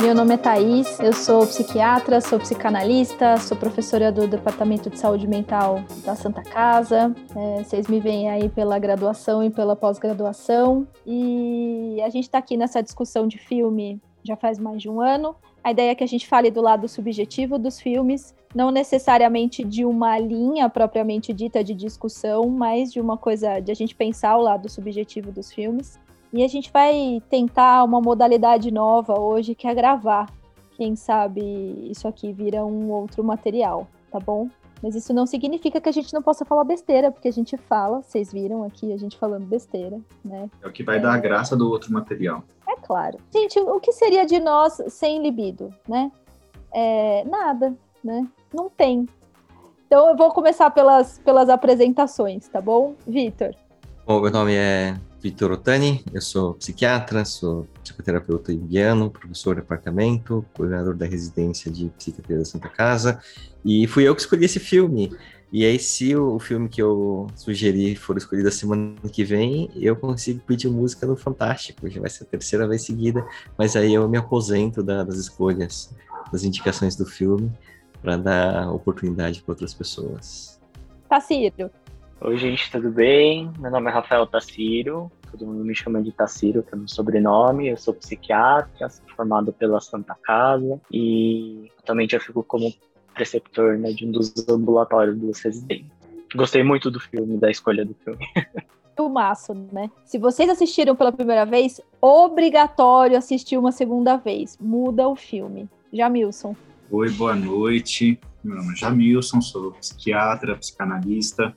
Meu nome é Thaís, eu sou psiquiatra, sou psicanalista, sou professora do Departamento de Saúde Mental da Santa Casa. É, vocês me veem aí pela graduação e pela pós-graduação. E a gente está aqui nessa discussão de filme já faz mais de um ano. A ideia é que a gente fale do lado subjetivo dos filmes, não necessariamente de uma linha propriamente dita de discussão, mas de uma coisa de a gente pensar o lado subjetivo dos filmes. E a gente vai tentar uma modalidade nova hoje, que é gravar. Quem sabe isso aqui vira um outro material, tá bom? Mas isso não significa que a gente não possa falar besteira, porque a gente fala, vocês viram aqui a gente falando besteira, né? É o que vai é... dar a graça do outro material. É claro. Gente, o que seria de nós sem libido, né? É, nada, né? Não tem. Então eu vou começar pelas, pelas apresentações, tá bom? Vitor. Bom, meu nome é Vitor Otani, eu sou psiquiatra, sou psicoterapeuta junguiano, professor de departamento, coordenador da residência de psiquiatria da Santa Casa, e fui eu que escolhi esse filme. E aí, se o filme que eu sugeri for escolhido a semana que vem, eu consigo pedir música no Fantástico, já vai ser a terceira vez seguida, mas aí eu me aposento da, das escolhas, das indicações do filme, para dar oportunidade para outras pessoas. Tacírio. Oi, gente, tudo bem? Meu nome é Rafael Taciro, todo mundo me chama de Taciro, que é meu sobrenome. Eu sou psiquiatra, sou formado pela Santa Casa e atualmente eu fico como preceptor né, de um dos ambulatórios dos residentes. Gostei muito do filme, da escolha do filme. Filmaço, né? Se vocês assistiram pela primeira vez, obrigatório assistir uma segunda vez. Muda o filme. Jamilson. Oi, boa noite. Meu nome é Jamilson, sou psiquiatra, psicanalista,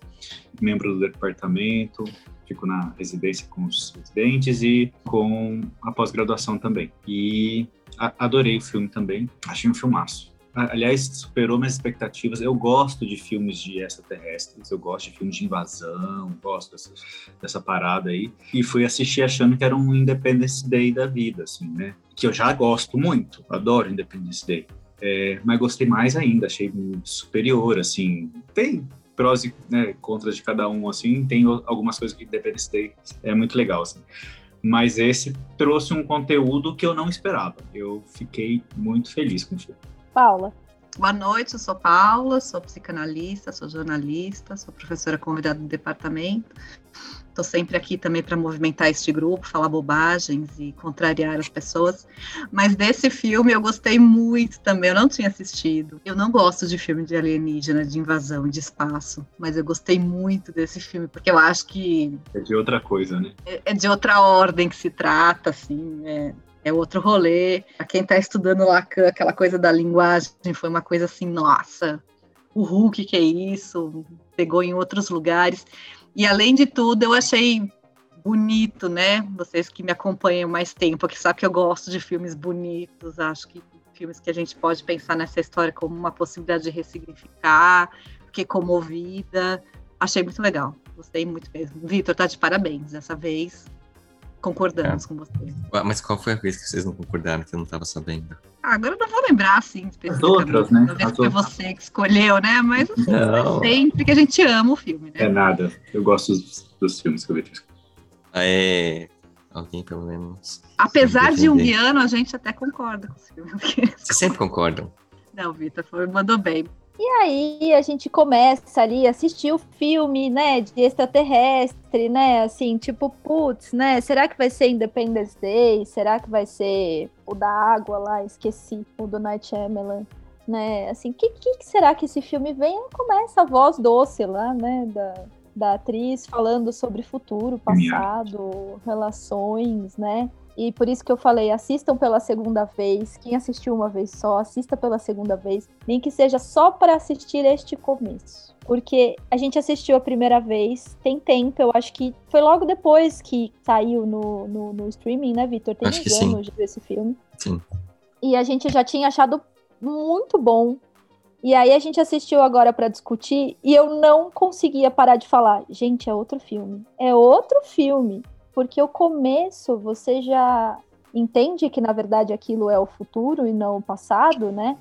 membro do departamento, fico na residência com os residentes e com a pós-graduação também. E adorei o filme também, achei um filmaço. Aliás, superou minhas expectativas. Eu gosto de filmes de extraterrestres, eu gosto de filmes de invasão, gosto dessa, dessa parada aí. E fui assistir achando que era um Independence Day da vida, assim, né? Que eu já gosto muito, adoro Independence Day. É, mas gostei mais ainda, achei superior, assim. Tem prós e né, contras de cada um, assim, tem algumas coisas que Independence Day é muito legal, assim. Mas esse trouxe um conteúdo que eu não esperava. Eu fiquei muito feliz com o filme. Paula. Boa noite, eu sou Paula, sou psicanalista, sou jornalista, sou professora convidada do departamento. Estou sempre aqui também para movimentar este grupo, falar bobagens e contrariar as pessoas. Mas desse filme eu gostei muito também. Eu não tinha assistido. Eu não gosto de filme de alienígena, de invasão, de espaço. Mas eu gostei muito desse filme, porque eu acho que. É de outra coisa, né? É, é de outra ordem que se trata, assim. É, é outro rolê. A quem está estudando Lacan, aquela coisa da linguagem foi uma coisa assim, nossa, o Hulk, que é isso? Pegou em outros lugares. E além de tudo, eu achei bonito, né? Vocês que me acompanham mais tempo, que sabem que eu gosto de filmes bonitos, acho que filmes que a gente pode pensar nessa história como uma possibilidade de ressignificar, fiquei comovida, achei muito legal, gostei muito mesmo. Vitor, tá de parabéns, dessa vez concordamos é. com você. Mas qual foi a vez que vocês não concordaram, que eu não estava sabendo? Ah, agora eu não vou lembrar, assim, As outras, né? Talvez foi você que escolheu, né? Mas assim, não. sempre que a gente ama o filme, né? É nada. Eu gosto dos, dos filmes que eu vi. Ah, é. Alguém, pelo menos. Apesar de um guiano, a gente até concorda com os filmes. Vocês sempre concordam. Não, Vitor, mandou bem. E aí a gente começa ali a assistir o filme, né, de extraterrestre, né, assim, tipo, putz, né, será que vai ser Independence Day? Será que vai ser o da água lá? Esqueci, o do Night Shyamalan, né, assim, que, que será que esse filme vem? E começa a voz doce lá, né, da, da atriz falando sobre futuro, passado, relações, né, e por isso que eu falei, assistam pela segunda vez. Quem assistiu uma vez só, assista pela segunda vez, nem que seja só para assistir este começo. Porque a gente assistiu a primeira vez, tem tempo, eu acho que foi logo depois que saiu no, no, no streaming, né, Vitor? Tem acho anos de esse filme. Sim. E a gente já tinha achado muito bom. E aí a gente assistiu agora para discutir e eu não conseguia parar de falar, gente, é outro filme. É outro filme porque o começo você já entende que na verdade aquilo é o futuro e não o passado, né?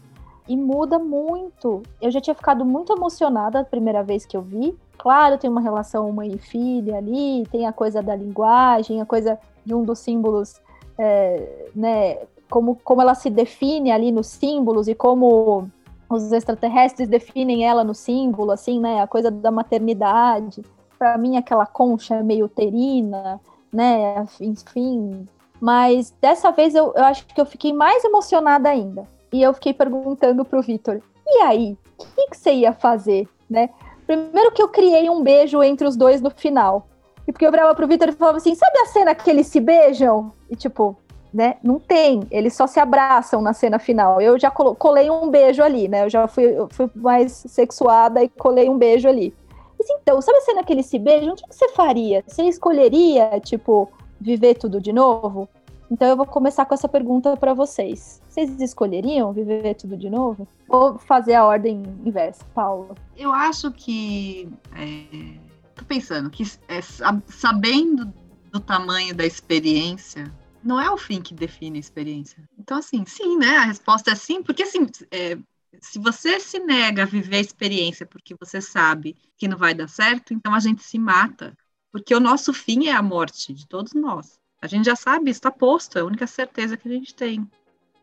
E muda muito. Eu já tinha ficado muito emocionada a primeira vez que eu vi. Claro, tem uma relação mãe e filha ali, tem a coisa da linguagem, a coisa de um dos símbolos, é, né? como, como ela se define ali nos símbolos e como os extraterrestres definem ela no símbolo, assim, né? A coisa da maternidade. Para mim, aquela concha meio uterina, né? Enfim. Mas dessa vez eu, eu acho que eu fiquei mais emocionada ainda. E eu fiquei perguntando pro Vitor: e aí? O que, que você ia fazer, né? Primeiro que eu criei um beijo entre os dois no final. E porque eu virava pro Vitor e falava assim: sabe a cena que eles se beijam? E tipo, né? Não tem. Eles só se abraçam na cena final. Eu já colei um beijo ali, né? Eu já fui, eu fui mais sexuada e colei um beijo ali. Mas então, sabe a cena que eles se beijam? O que você faria? Você escolheria, tipo, viver tudo de novo? Então eu vou começar com essa pergunta para vocês. Vocês escolheriam viver tudo de novo? Ou fazer a ordem inversa, Paula? Eu acho que. É, tô pensando que é, sabendo do tamanho da experiência, não é o fim que define a experiência. Então, assim, sim, né? A resposta é sim, porque assim, é, se você se nega a viver a experiência porque você sabe que não vai dar certo, então a gente se mata. Porque o nosso fim é a morte de todos nós. A gente já sabe, está posto, é a única certeza que a gente tem.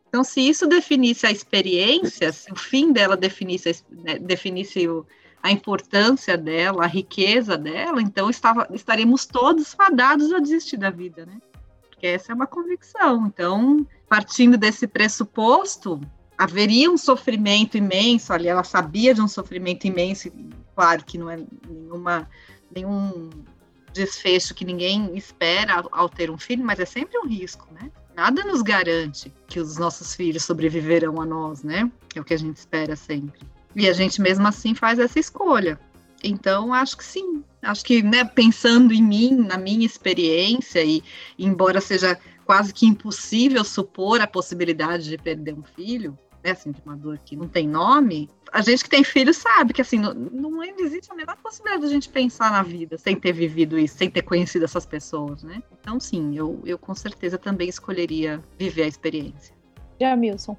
Então, se isso definisse a experiência, se o fim dela definisse, né, definisse o, a importância dela, a riqueza dela, então estava, estaríamos todos fadados a desistir da vida, né? Porque essa é uma convicção. Então, partindo desse pressuposto, haveria um sofrimento imenso ali, ela sabia de um sofrimento imenso, claro que não é nenhuma, nenhum desfecho que ninguém espera ao, ao, ter um filho, mas é sempre um risco, né? Nada nos garante que os nossos filhos sobreviverão a nós, né? É o que a gente espera sempre. E a gente mesmo assim faz essa escolha. Então, acho que sim. Acho que, né, pensando em mim, na minha experiência, e, embora seja quase que impossível supor a possibilidade de perder um filho, né, assim, de uma dor que não tem nome, a gente que tem filho sabe que assim, não, não existe a menor possibilidade de a gente pensar na vida sem ter vivido isso, sem ter conhecido essas pessoas, né? Então, sim, eu, eu com certeza também escolheria viver a experiência. Jamilson.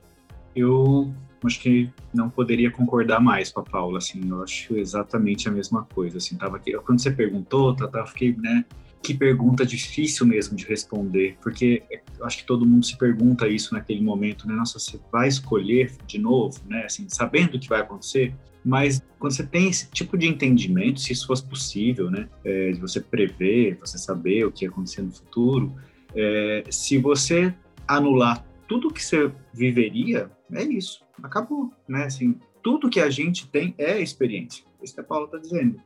Eu acho que não poderia concordar mais com a Paula, assim, eu acho exatamente a mesma coisa, assim, tava aqui, quando você perguntou, tá, tá, fiquei, né, que pergunta difícil mesmo de responder, porque eu acho que todo mundo se pergunta isso naquele momento, né? Nossa, você vai escolher de novo, né? Assim, sabendo o que vai acontecer, mas quando você tem esse tipo de entendimento, se isso fosse possível, né? É, de você prever, você saber o que ia acontecer no futuro, é, se você anular tudo que você viveria, é isso, acabou, né? Assim, tudo que a gente tem é experiência. Isso que a Paula está dizendo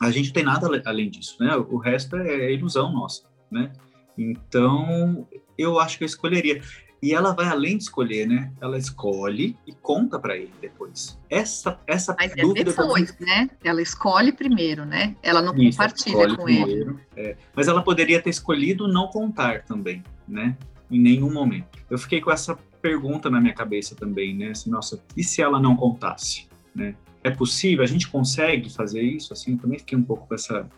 a gente não tem nada além disso, né? O resto é ilusão nossa, né? Então, eu acho que eu escolheria. E ela vai além de escolher, né? Ela escolhe e conta para ele depois. Essa, essa Mas é dúvida é depois, também... né? Ela escolhe primeiro, né? Ela não Isso, compartilha com primeiro, ele. É. Mas ela poderia ter escolhido não contar também, né? Em nenhum momento. Eu fiquei com essa pergunta na minha cabeça também, né? Assim, nossa, e se ela não contasse, né? É possível? A gente consegue fazer isso? Assim, eu também fiquei um pouco com essa,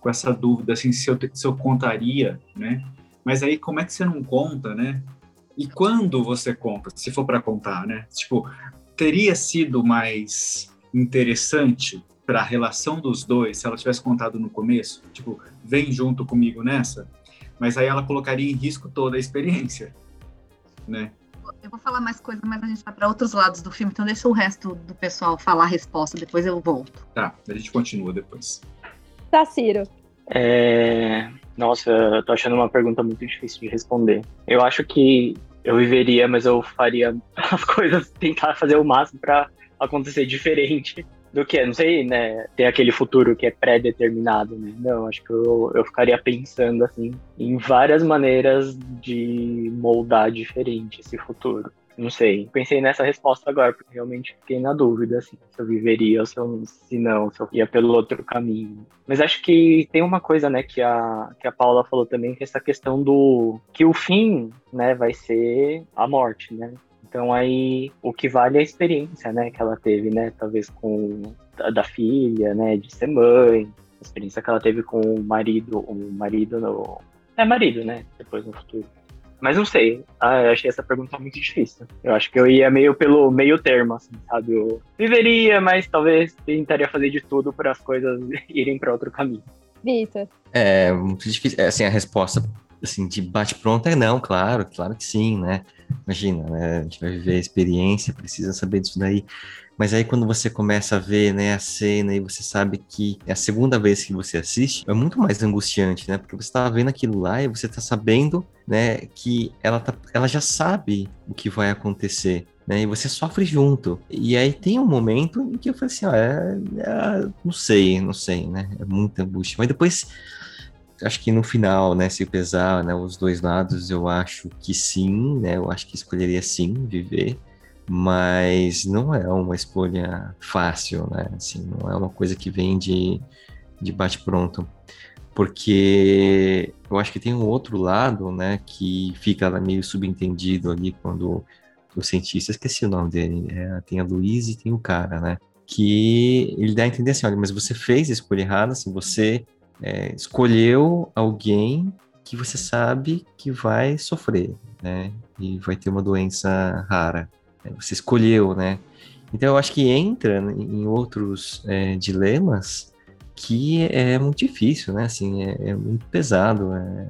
com essa dúvida, assim, se eu, se eu contaria, né? Mas aí, como é que você não conta, né? E quando você conta, se for para contar, né? Tipo, teria sido mais interessante para a relação dos dois se ela tivesse contado no começo? Tipo, vem junto comigo nessa? Mas aí ela colocaria em risco toda a experiência, né? Eu vou falar mais coisas, mas a gente vai para outros lados do filme, então deixa o resto do pessoal falar a resposta, depois eu volto. Tá, a gente continua depois. Tá, Ciro. É... Nossa, eu tô achando uma pergunta muito difícil de responder. Eu acho que eu viveria, mas eu faria as coisas, tentar fazer o máximo para acontecer diferente do que, não sei, né, tem aquele futuro que é pré-determinado, né? Não, acho que eu, eu ficaria pensando, assim, em várias maneiras de moldar diferente esse futuro. Não sei, pensei nessa resposta agora, porque realmente fiquei na dúvida, assim, se eu viveria ou se, eu, se não, se eu ia pelo outro caminho. Mas acho que tem uma coisa, né, que a, que a Paula falou também, que é essa questão do... que o fim, né, vai ser a morte, né? Então aí o que vale é a experiência, né, que ela teve, né, talvez com a da filha, né, de ser mãe, a experiência que ela teve com o marido, o marido no é marido, né, depois no futuro. Mas não sei, ah, eu achei essa pergunta muito difícil. Eu acho que eu ia meio pelo meio termo, assim, sabe? Eu viveria, mas talvez tentaria fazer de tudo para as coisas irem para outro caminho. Vitor. É muito difícil. É, assim, a resposta assim, de bate-pronto é não, claro, claro que sim, né? Imagina, né? A gente vai viver a experiência, precisa saber disso daí. Mas aí quando você começa a ver, né, a cena e você sabe que é a segunda vez que você assiste, é muito mais angustiante, né? Porque você tá vendo aquilo lá e você tá sabendo, né, que ela, tá, ela já sabe o que vai acontecer. Né, e você sofre junto. E aí tem um momento em que eu falei assim, ó, é, é, não sei, não sei, né? É muita angústia. Mas depois acho que no final, né, se pesar, né, os dois lados, eu acho que sim, né, eu acho que escolheria sim viver, mas não é uma escolha fácil, né? Assim, não é uma coisa que vem de, de bate-pronto. Porque eu acho que tem um outro lado, né, que fica meio subentendido ali quando o cientista, esqueci o nome dele, é, tem a Luiz e tem o cara, né? Que ele dá a entender assim: olha, mas você fez a escolha errada, assim, você é, escolheu alguém que você sabe que vai sofrer, né? E vai ter uma doença rara. É, você escolheu, né? Então eu acho que entra em outros é, dilemas que é muito difícil, né? Assim, é, é muito pesado. É...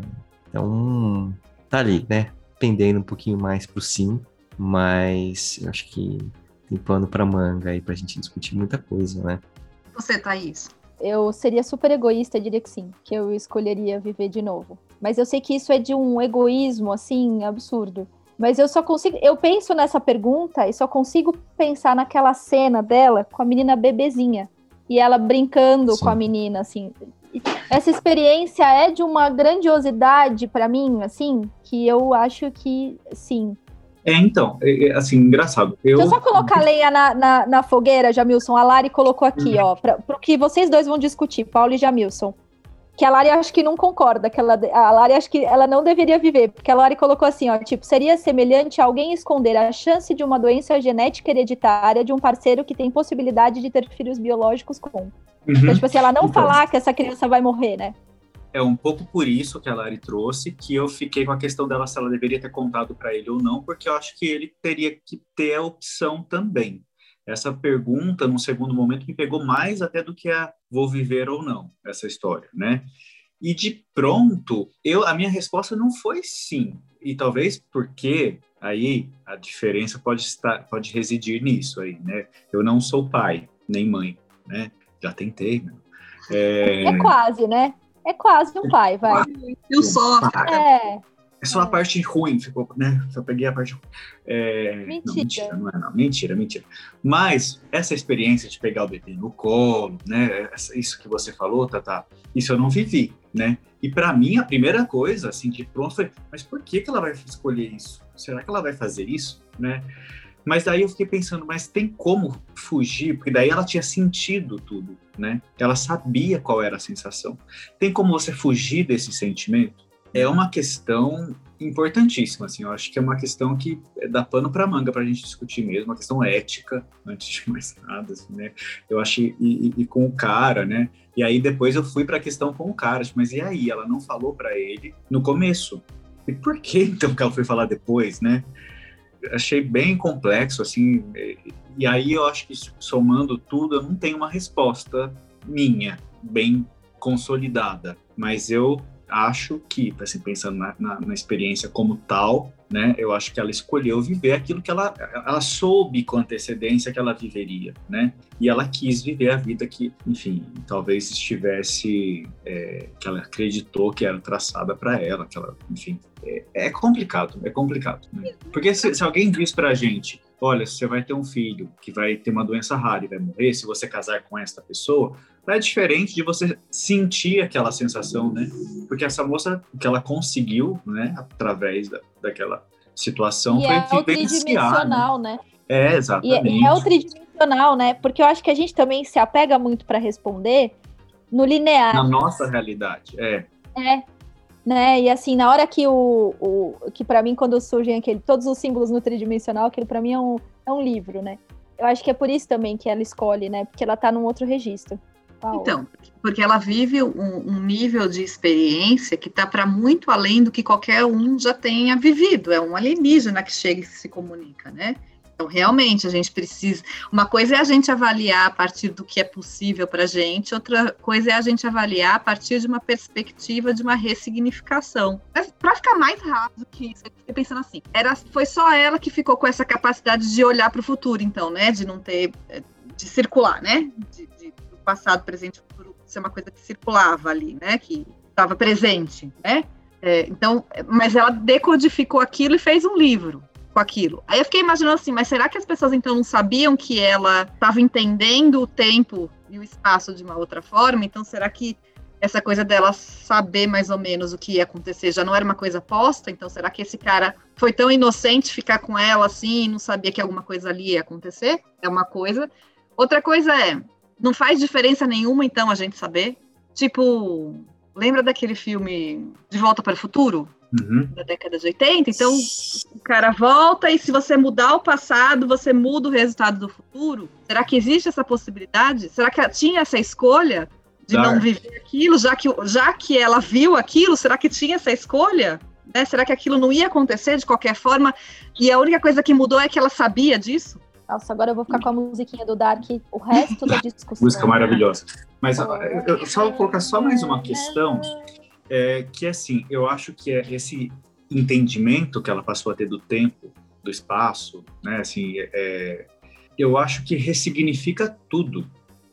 Então tá ali, né? Pendendo um pouquinho mais pro sim, mas eu acho que tem pano para manga aí pra gente discutir muita coisa, né? Você, Thaís? Eu seria super egoísta e diria que sim, que eu escolheria viver de novo. Mas eu sei que isso é de um egoísmo, assim, absurdo. Mas eu só consigo. Eu penso nessa pergunta e só consigo pensar naquela cena dela com a menina bebezinha. E ela brincando Sim. com a menina, assim. Essa experiência é de uma grandiosidade para mim, assim, que eu acho que sim. É, então, é, é, assim, engraçado. Eu... Deixa eu só colocar lenha na, na, na fogueira, Jamilson. A Lari colocou aqui, uhum. ó, para o que vocês dois vão discutir, Paulo e Jamilson que a Lari acho que não concorda, que ela, a Lari acho que ela não deveria viver, porque a Lari colocou assim, ó, tipo, seria semelhante a alguém esconder a chance de uma doença genética hereditária de um parceiro que tem possibilidade de ter filhos biológicos com. Uhum. Então, tipo assim, ela não então, falar que essa criança vai morrer, né? É um pouco por isso que a Lari trouxe, que eu fiquei com a questão dela se ela deveria ter contado para ele ou não, porque eu acho que ele teria que ter a opção também. Essa pergunta, num segundo momento, me pegou mais até do que a vou viver ou não, essa história, né? E de pronto, eu, a minha resposta não foi sim. E talvez porque aí a diferença pode estar, pode residir nisso aí, né? Eu não sou pai nem mãe, né? Já tentei? É... é quase, né? É quase um pai, vai. Eu sou. É. É só a parte ruim, ficou, né? Só peguei a parte ruim. É... Mentira. Não, mentira, não é não. Mentira, mentira. Mas essa experiência de pegar o bebê no colo, né? Isso que você falou, Tata, isso eu não vivi, né? E para mim, a primeira coisa, assim, de pronto, foi, mas por que, que ela vai escolher isso? Será que ela vai fazer isso, né? Mas daí eu fiquei pensando, mas tem como fugir? Porque daí ela tinha sentido tudo, né? Ela sabia qual era a sensação. Tem como você fugir desse sentimento? é uma questão importantíssima, assim, eu acho que é uma questão que dá pano para manga para a gente discutir mesmo, uma questão ética, antes de mais nada, assim, né? Eu acho, e, e, e, com o cara, né? E aí depois eu fui para a questão com o cara, tipo, mas e aí? Ela não falou para ele no começo. E por que então que ela foi falar depois, né? Achei bem complexo, assim, e aí eu acho que somando tudo, eu não tenho uma resposta minha, bem consolidada, mas eu acho que, assim, pensando na, na, na, experiência como tal, né, eu acho que ela escolheu viver aquilo que ela, ela soube com antecedência que ela viveria, né, e ela quis viver a vida que, enfim, talvez estivesse, é, que ela acreditou que era traçada para ela, que ela, enfim, é, é, complicado, é complicado, né? porque se, se alguém diz para a gente, olha, você vai ter um filho que vai ter uma doença rara e vai morrer, se você casar com esta pessoa, é diferente de você sentir aquela sensação, né? Porque essa moça, o que ela conseguiu, né, através da, daquela situação, e foi é tridimensional, né? né? É, exatamente. E é, é tridimensional, né? Porque eu acho que a gente também se apega muito para responder no linear. Na nossa realidade, é. É, né? E assim, na hora que o, o que para mim quando surgem aquele todos os símbolos no tridimensional, aquilo para mim é um, é um livro, né? Eu acho que é por isso também que ela escolhe, né? Porque ela tá num outro registro. Então, porque ela vive um, um nível de experiência que está para muito além do que qualquer um já tenha vivido. É um alienígena que chega e se comunica, né? Então, realmente, a gente precisa. Uma coisa é a gente avaliar a partir do que é possível para a gente, outra coisa é a gente avaliar a partir de uma perspectiva de uma ressignificação. Para ficar mais rápido que isso, eu fiquei pensando assim: era, foi só ela que ficou com essa capacidade de olhar para o futuro, então, né? De não ter. de circular, né? De, passado, presente e futuro ser uma coisa que circulava ali, né? Que estava presente, né? É, então, mas ela decodificou aquilo e fez um livro com aquilo. Aí eu fiquei imaginando assim, mas será que as pessoas então não sabiam que ela estava entendendo o tempo e o espaço de uma outra forma? Então, será que essa coisa dela saber mais ou menos o que ia acontecer já não era uma coisa posta? Então, será que esse cara foi tão inocente ficar com ela assim e não sabia que alguma coisa ali ia acontecer? É uma coisa. Outra coisa é, não faz diferença nenhuma então a gente saber? Tipo, lembra daquele filme De Volta para o Futuro? Uhum. da década de 80. Então, o cara volta e se você mudar o passado, você muda o resultado do futuro. Será que existe essa possibilidade? Será que tinha essa escolha de Dar. não viver aquilo, já que, já que ela viu aquilo? Será que tinha essa escolha? Né? Será que aquilo não ia acontecer de qualquer forma? E a única coisa que mudou é que ela sabia disso? Nossa, agora eu vou ficar com a musiquinha do Dark o resto da discussão. Música maravilhosa. Mas eu, eu só vou colocar só mais uma questão, é, que assim, eu acho que é esse entendimento que ela passou a ter do tempo, do espaço, né? Assim, é, eu acho que ressignifica tudo.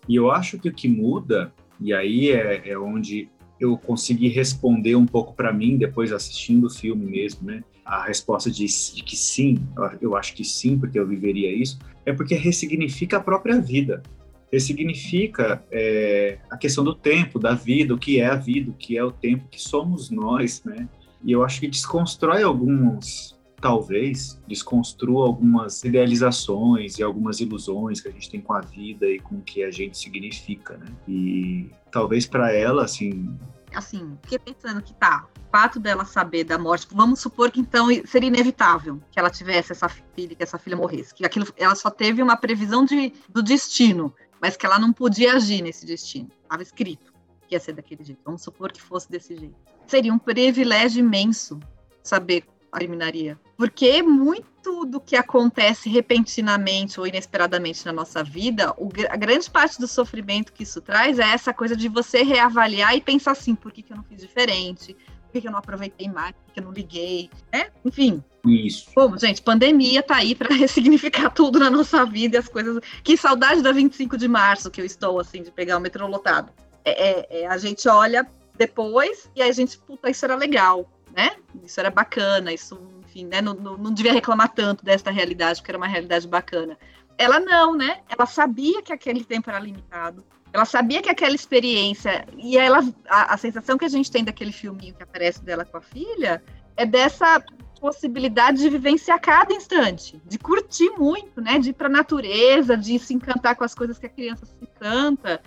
E eu acho que o que muda, e aí é, é onde eu consegui responder um pouco para mim depois assistindo o filme mesmo, né? A resposta de, de que sim, eu acho que sim, porque eu viveria isso, é porque ressignifica a própria vida. Ressignifica é, a questão do tempo, da vida, o que é a vida, o que é o tempo, que somos nós, né? E eu acho que desconstrói alguns, talvez, desconstrua algumas idealizações e algumas ilusões que a gente tem com a vida e com o que a gente significa, né? E talvez para ela, assim, Assim, fiquei pensando que tá, o fato dela saber da morte, vamos supor que então seria inevitável que ela tivesse essa filha, que essa filha morresse, que aquilo, ela só teve uma previsão de, do destino, mas que ela não podia agir nesse destino. Estava escrito que ia ser daquele jeito. Vamos supor que fosse desse jeito. Seria um privilégio imenso saber a terminaria. Porque muito do que acontece repentinamente ou inesperadamente na nossa vida, o, a grande parte do sofrimento que isso traz é essa coisa de você reavaliar e pensar assim, por que, que eu não fiz diferente? Por que, que eu não aproveitei mais? Por que, que eu não liguei? né? Enfim, isso. Bom, gente, pandemia tá aí para ressignificar tudo na nossa vida e as coisas. Que saudade da 25 de março que eu estou, assim, de pegar o metrô lotado. É, é- é, a gente olha depois e aí a gente, puta, isso era legal, né? Isso era bacana, isso, enfim, né? Não, não, não devia reclamar tanto desta realidade, porque era uma realidade bacana. Ela não, né? Ela sabia que aquele tempo era limitado. Ela sabia que aquela experiência e ela a, a sensação que a gente tem daquele filminho que aparece dela com a filha é dessa possibilidade de vivenciar cada instante, de curtir muito, né? De ir para a natureza, de se encantar com as coisas que a criança se encanta.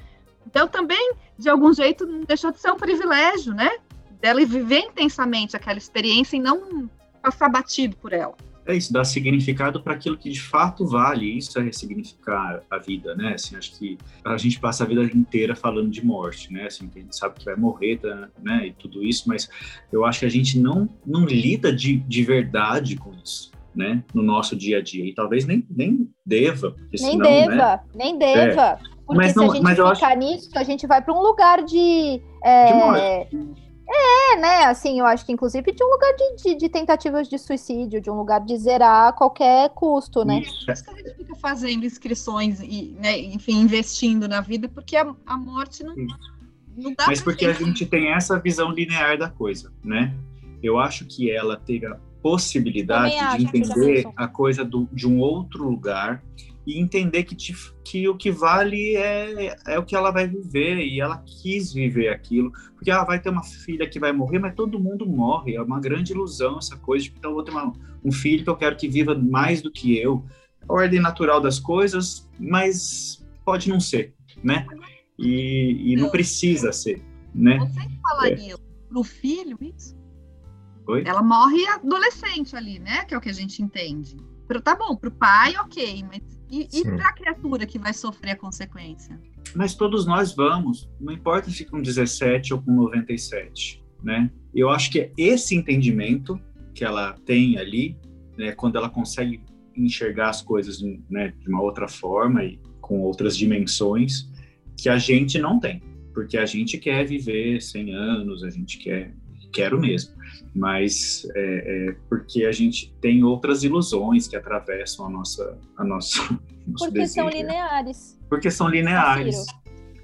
Então também, de algum jeito, não deixou de ser um privilégio, né? Dela viver intensamente aquela experiência e não passar batido por ela. É isso, dar significado para aquilo que de fato vale. Isso é ressignificar a vida, né? Assim, acho que a gente passa a vida inteira falando de morte, né? Assim, a gente sabe que vai morrer, tá, né? E tudo isso, mas eu acho que a gente não, não lida de, de verdade com isso, né? No nosso dia a dia. E talvez nem, nem deva. Porque Nem senão, deva, Né? nem deva. Porque Mas se não- a gente ficar nisso, a gente vai para um lugar de. é, De morte. É, né? Assim, eu acho que inclusive de um lugar de, de, de tentativas de suicídio, de um lugar de zerar a qualquer custo, né? Isso. Por isso que a gente fica fazendo inscrições e, né, enfim, investindo na vida, porque a, a morte não, não dá Mas porque a gente tem essa visão linear da coisa, né? Eu acho que ela teve a possibilidade de entender a coisa do, de um outro lugar e entender que, te- que o que vale é, é o que ela vai viver e ela quis viver aquilo, porque ela vai ter uma filha que vai morrer, mas todo mundo morre, é uma grande ilusão essa coisa de então eu vou ter uma- um filho que eu quero que viva mais do que eu. A ordem natural das coisas, mas pode não ser, né? E, e não precisa ser, né? Vocês falariam pro filho isso? Oi? Ela morre adolescente ali, né? Que é o que a gente entende. Pro, tá bom, pro pai, ok, mas e, e Sim. pra criatura que vai sofrer a consequência? Mas todos nós vamos, não importa se com 17 ou com 97, né? Eu acho que é esse entendimento que ela tem ali, né, quando ela consegue enxergar as coisas né, de uma outra forma e com outras dimensões que a gente não tem, porque a gente quer viver 100 anos, a gente quer, quero mesmo, mas é, é porque a gente tem outras ilusões que atravessam a nossa, a nossa nosso porque desejo. são lineares. Porque são lineares.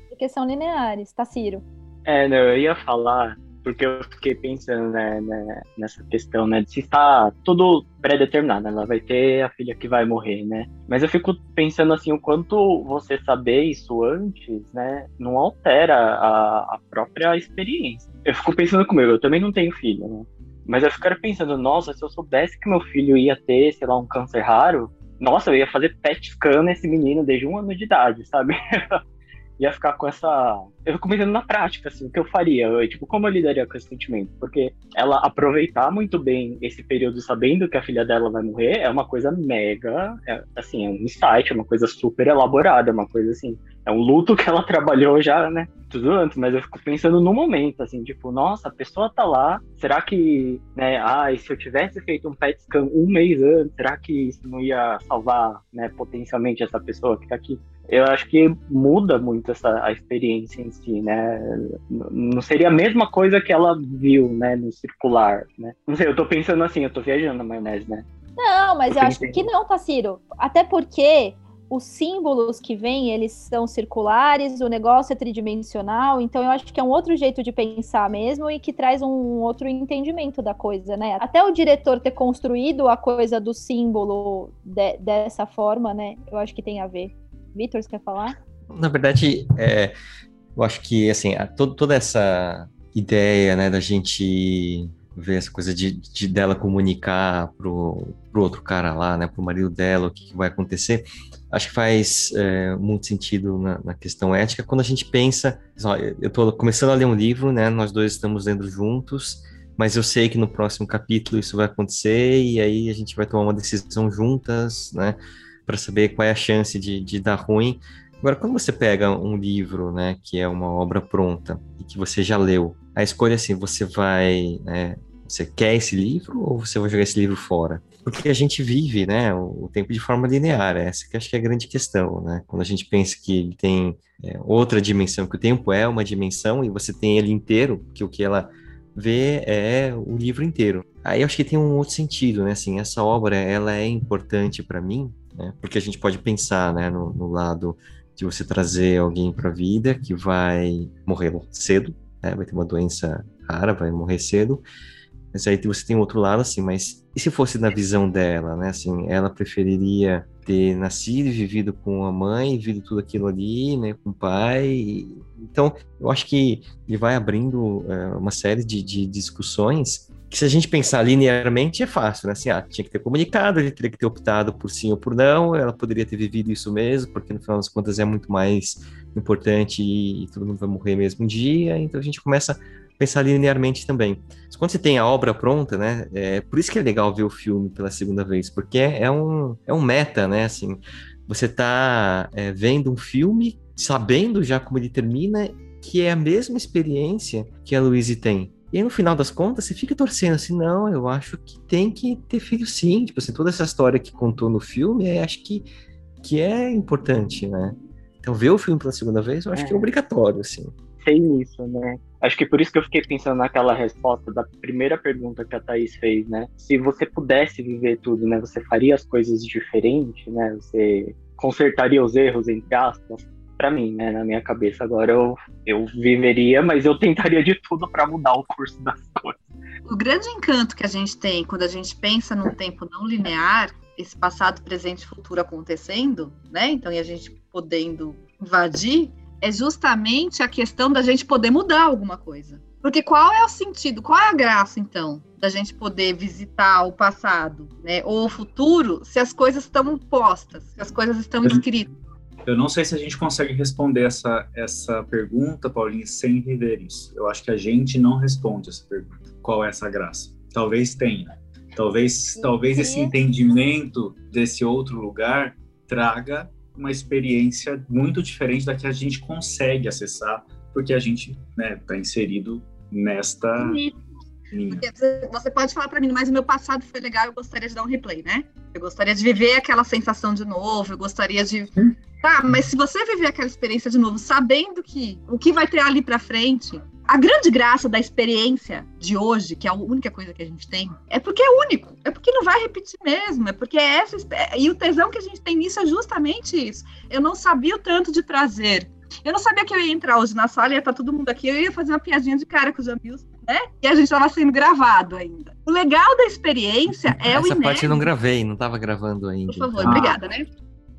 Porque são lineares, tá, Ciro? É, não, eu ia falar porque eu fiquei pensando né, né, nessa questão, né, de se está tudo pré-determinado, ela vai ter a filha que vai morrer, né? Mas eu fico pensando assim, o quanto você saber isso antes, né, não altera a, a própria experiência. Eu fico pensando comigo, eu também não tenho filho, né? Mas eu fico pensando, nossa, se eu soubesse que meu filho ia ter, sei lá, um câncer raro, nossa, eu ia fazer PET scan nesse menino desde um ano de idade, sabe? ia ficar com essa. Eu fico pensando na prática, assim, o que eu faria, eu, tipo, como eu lidaria com esse sentimento? Porque ela aproveitar muito bem esse período sabendo que a filha dela vai morrer é uma coisa mega, é, assim, é um insight, é uma coisa super elaborada, é uma coisa assim, é um luto que ela trabalhou já, né, tudo antes, mas eu fico pensando no momento, assim, tipo, nossa, a pessoa tá lá, será que, né, ah, se eu tivesse feito um PET scan um mês antes, será que isso não ia salvar, né, potencialmente essa pessoa que tá aqui? Eu acho que muda muito essa a experiência em si, né? Não seria a mesma coisa que ela viu, né, no circular, né? Não sei, eu tô pensando assim, eu tô viajando na maionese, né? Não, mas eu, eu acho que não, Taciro. Até porque os símbolos que vêm, eles são circulares, o negócio é tridimensional, então eu acho que é um outro jeito de pensar mesmo e que traz um outro entendimento da coisa, né? Até o diretor ter construído a coisa do símbolo de, dessa forma, né? Eu acho que tem a ver. Vitor, você quer falar? Na verdade, é, eu acho que assim, a, todo, toda essa ideia né, da gente ver essa coisa de, de dela comunicar pro, pro outro cara lá, né, pro marido dela, o que, que vai acontecer, acho que faz é, muito sentido na, na, questão ética quando a gente pensa, ó, eu estou começando a ler um livro, né, nós dois estamos lendo juntos, mas eu sei que no próximo capítulo isso vai acontecer e aí a gente vai tomar uma decisão juntas, né, para saber qual é a chance de, de dar ruim. Agora, quando você pega um livro, né, que é uma obra pronta e que você já leu, a escolha é assim, você vai, né, você quer esse livro ou você vai jogar esse livro fora? Porque a gente vive, né, o, tempo de forma linear, essa que acho que é a grande questão, né? Quando a gente pensa que tem é, outra dimensão, que o tempo é uma dimensão e você tem ele inteiro, que o que ela vê é o livro inteiro. Aí eu acho que tem um outro sentido, né? Assim, essa obra, ela é importante para mim né? Porque a gente pode pensar, né, no, no lado de você trazer alguém para a vida que vai morrer cedo, né? vai ter uma doença rara, vai morrer cedo. Mas aí você tem outro lado, assim, mas e se fosse na visão dela, né? Assim, ela preferiria ter nascido e vivido com a mãe, vivido tudo aquilo ali, né, com o pai. Então, eu acho que ele vai abrindo é, uma série de, de discussões que se a gente pensar linearmente é fácil, né? Assim, ah, tinha que ter comunicado, ele teria que ter optado por sim ou por não, ela poderia ter vivido isso mesmo, porque no final das contas é muito mais importante e, e todo mundo vai morrer mesmo um dia, então a gente começa a pensar linearmente também. Mas quando você tem a obra pronta, né, é por isso que é legal ver o filme pela segunda vez, porque é, é um, é um meta, né, assim, você tá é, vendo um filme, sabendo já como ele termina, que é a mesma experiência que a Louise tem. E aí, no final das contas, você fica torcendo assim, não, eu acho que tem que ter filho sim. Tipo assim, toda essa história que contou no filme, eu acho que, que é importante, né? Então, ver o filme pela segunda vez, eu acho é. que é obrigatório, assim. Sei isso, né? Acho que por isso que eu fiquei pensando naquela resposta da primeira pergunta que a Thaís fez, né? Se você pudesse viver tudo, né? Você faria as coisas diferente, né? Você consertaria os erros, entre aspas para mim, né? Na minha cabeça agora eu, eu viveria, mas eu tentaria de tudo para mudar o curso das coisas. O grande encanto que a gente tem quando a gente pensa num tempo não linear, esse passado, presente e futuro acontecendo, né? Então, e a gente podendo invadir, é justamente a questão da gente poder mudar alguma coisa. Porque qual é o sentido, qual é a graça, então, da gente poder visitar o passado, né? Ou o futuro, se as coisas estão postas, se as coisas estão escritas. Eu não sei se a gente consegue responder essa, essa pergunta, Paulinho, sem viver isso. Eu acho que a gente não responde essa pergunta. Qual é essa graça? Talvez tenha. Talvez, talvez esse entendimento desse outro lugar traga uma experiência muito diferente da que a gente consegue acessar, porque a gente está né, tá inserido nesta Porque você pode falar para mim, mas o meu passado foi legal, eu gostaria de dar um replay, né? Eu gostaria de viver aquela sensação de novo, eu gostaria de. Tá, mas se você viver aquela experiência de novo, sabendo que o que vai ter ali para frente, a grande graça da experiência de hoje, que é a única coisa que a gente tem, é porque é único, é porque não vai repetir mesmo, é porque é essa e o tesão que a gente tem nisso é justamente isso. Eu não sabia o tanto de prazer. Eu não sabia que eu ia entrar hoje na sala e ia estar todo mundo aqui, eu ia fazer uma piadinha de cara com os amigos né? E a gente estava sendo gravado ainda. O legal da experiência é Essa o inédito. Essa parte eu não gravei, não estava gravando ainda. Por favor, ah. obrigada, né?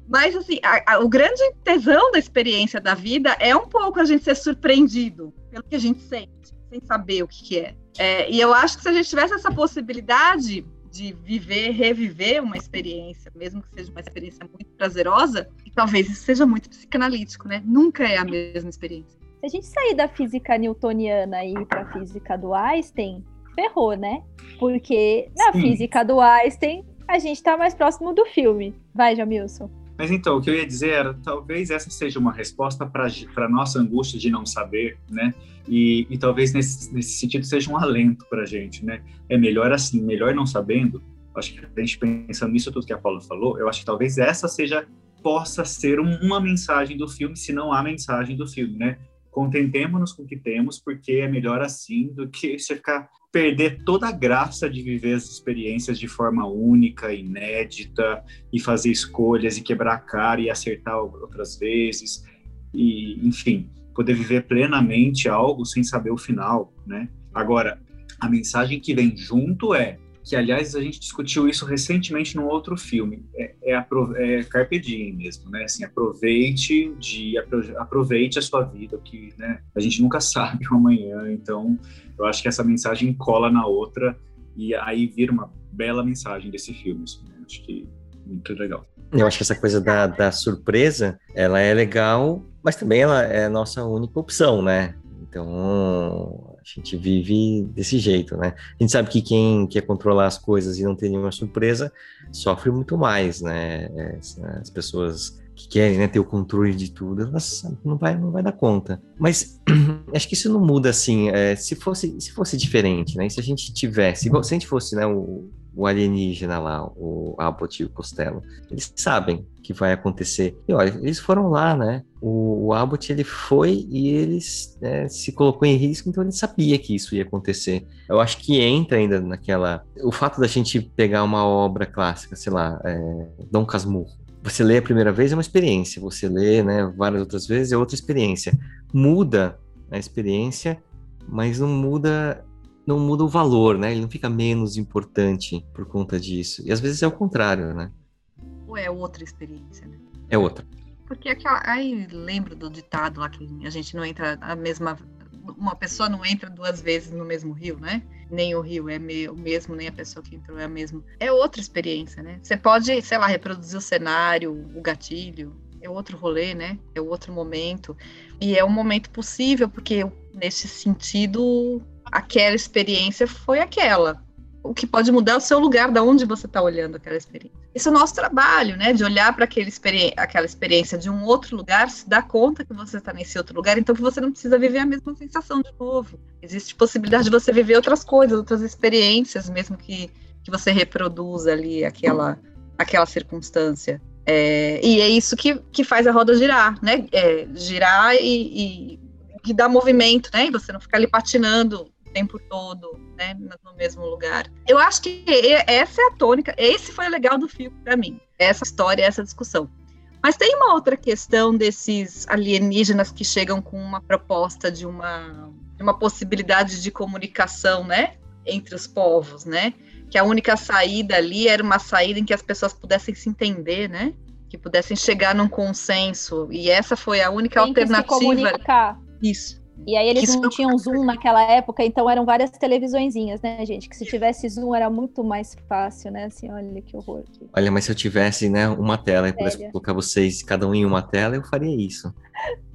Mas, assim, a, a, o grande tesão da experiência da vida é um pouco a gente ser surpreendido pelo que a gente sente, sem saber o que, que é. é. E eu acho que se a gente tivesse essa possibilidade de viver, reviver uma experiência, mesmo que seja uma experiência muito prazerosa, e talvez isso seja muito psicanalítico, né? Nunca é a mesma experiência. Se a gente sair da física newtoniana e ir para a física do Einstein, ferrou, né? Porque na Sim. física do Einstein, a gente está mais próximo do filme. Vai, Jamilson. Mas então, o que eu ia dizer era, talvez essa seja uma resposta para a nossa angústia de não saber, né? E, e talvez nesse, nesse sentido seja um alento para a gente, né? É melhor assim, melhor não sabendo. Acho que a gente pensando nisso tudo que a Paula falou, eu acho que talvez essa seja possa ser uma mensagem do filme, se não a mensagem do filme, né? Contentemos-nos com o que temos, porque é melhor assim do que você ficar perder toda a graça de viver as experiências de forma única, inédita, e fazer escolhas e quebrar a cara e acertar outras vezes, e enfim, poder viver plenamente algo sem saber o final, né? Agora, a mensagem que vem junto é que aliás a gente discutiu isso recentemente num outro filme, é, é, é Carpe Diem mesmo, né? Assim, aproveite de aproveite a sua vida, que né, a gente nunca sabe o amanhã, então eu acho que essa mensagem cola na outra e aí vira uma bela mensagem desse filme, assim, né? acho que muito legal. Eu acho que essa coisa da, da surpresa, ela é legal, mas também ela é a nossa única opção, né? Então, a gente vive desse jeito, né? A gente sabe que quem quer controlar as coisas e não ter nenhuma surpresa sofre muito mais, né? As pessoas que querem né, ter o controle de tudo, elas não vai, não vai dar conta. Mas acho que isso não muda assim. É, se fosse se fosse diferente, né? Se a gente tivesse, se a gente fosse né, o, o alienígena lá, o Abbott e o Costello. Eles sabem que vai acontecer. E olha, eles foram lá, né? O, o Abbott ele foi e ele né, se colocou em risco, então ele sabia que isso ia acontecer. Eu acho que entra ainda naquela. O fato da gente pegar uma obra clássica, sei lá, é, Dom Casmurro. Você lê a primeira vez é uma experiência, você lê né, várias outras vezes é outra experiência. Muda a experiência, mas não muda não muda o valor, né? Ele não fica menos importante por conta disso. E às vezes é o contrário, né? Ou é outra experiência, né? É outra. Porque aquela, aí lembro do ditado lá que a gente não entra a mesma uma pessoa não entra duas vezes no mesmo rio, né? Nem o rio é o mesmo, nem a pessoa que entrou é a mesma. É outra experiência, né? Você pode, sei lá, reproduzir o cenário, o gatilho, é outro rolê, né? É outro momento. E é um momento possível, porque nesse sentido aquela experiência foi aquela. O que pode mudar é o seu lugar, da onde você está olhando aquela experiência. Esse é o nosso trabalho, né? De olhar para experi aquela experiência de um outro lugar, se dar conta que você está nesse outro lugar, então que você não precisa viver a mesma sensação de novo. Existe possibilidade de você viver outras coisas, outras experiências, mesmo que, que você reproduza ali aquela, aquela circunstância. É, e é isso que, que faz a roda girar, né? É, girar e, e que dá movimento, né? E você não ficar ali patinando tempo todo, né, no mesmo lugar. Eu acho que essa é a tônica, esse foi o legal do filme para mim, essa história, essa discussão. Mas tem uma outra questão desses alienígenas que chegam com uma proposta de uma, de uma possibilidade de comunicação, né, entre os povos, né? Que a única saída ali era uma saída em que as pessoas pudessem se entender, né? Que pudessem chegar num consenso. E essa foi a única tem alternativa. Que se comunicar. Isso. E aí eles não tinham zoom naquela época, então eram várias televisõezinhas, né, gente? Que se tivesse zoom era muito mais fácil, né? Assim, olha que horror. Olha, mas se eu tivesse, né, uma tela e pudesse colocar vocês, cada um em uma tela, eu faria isso.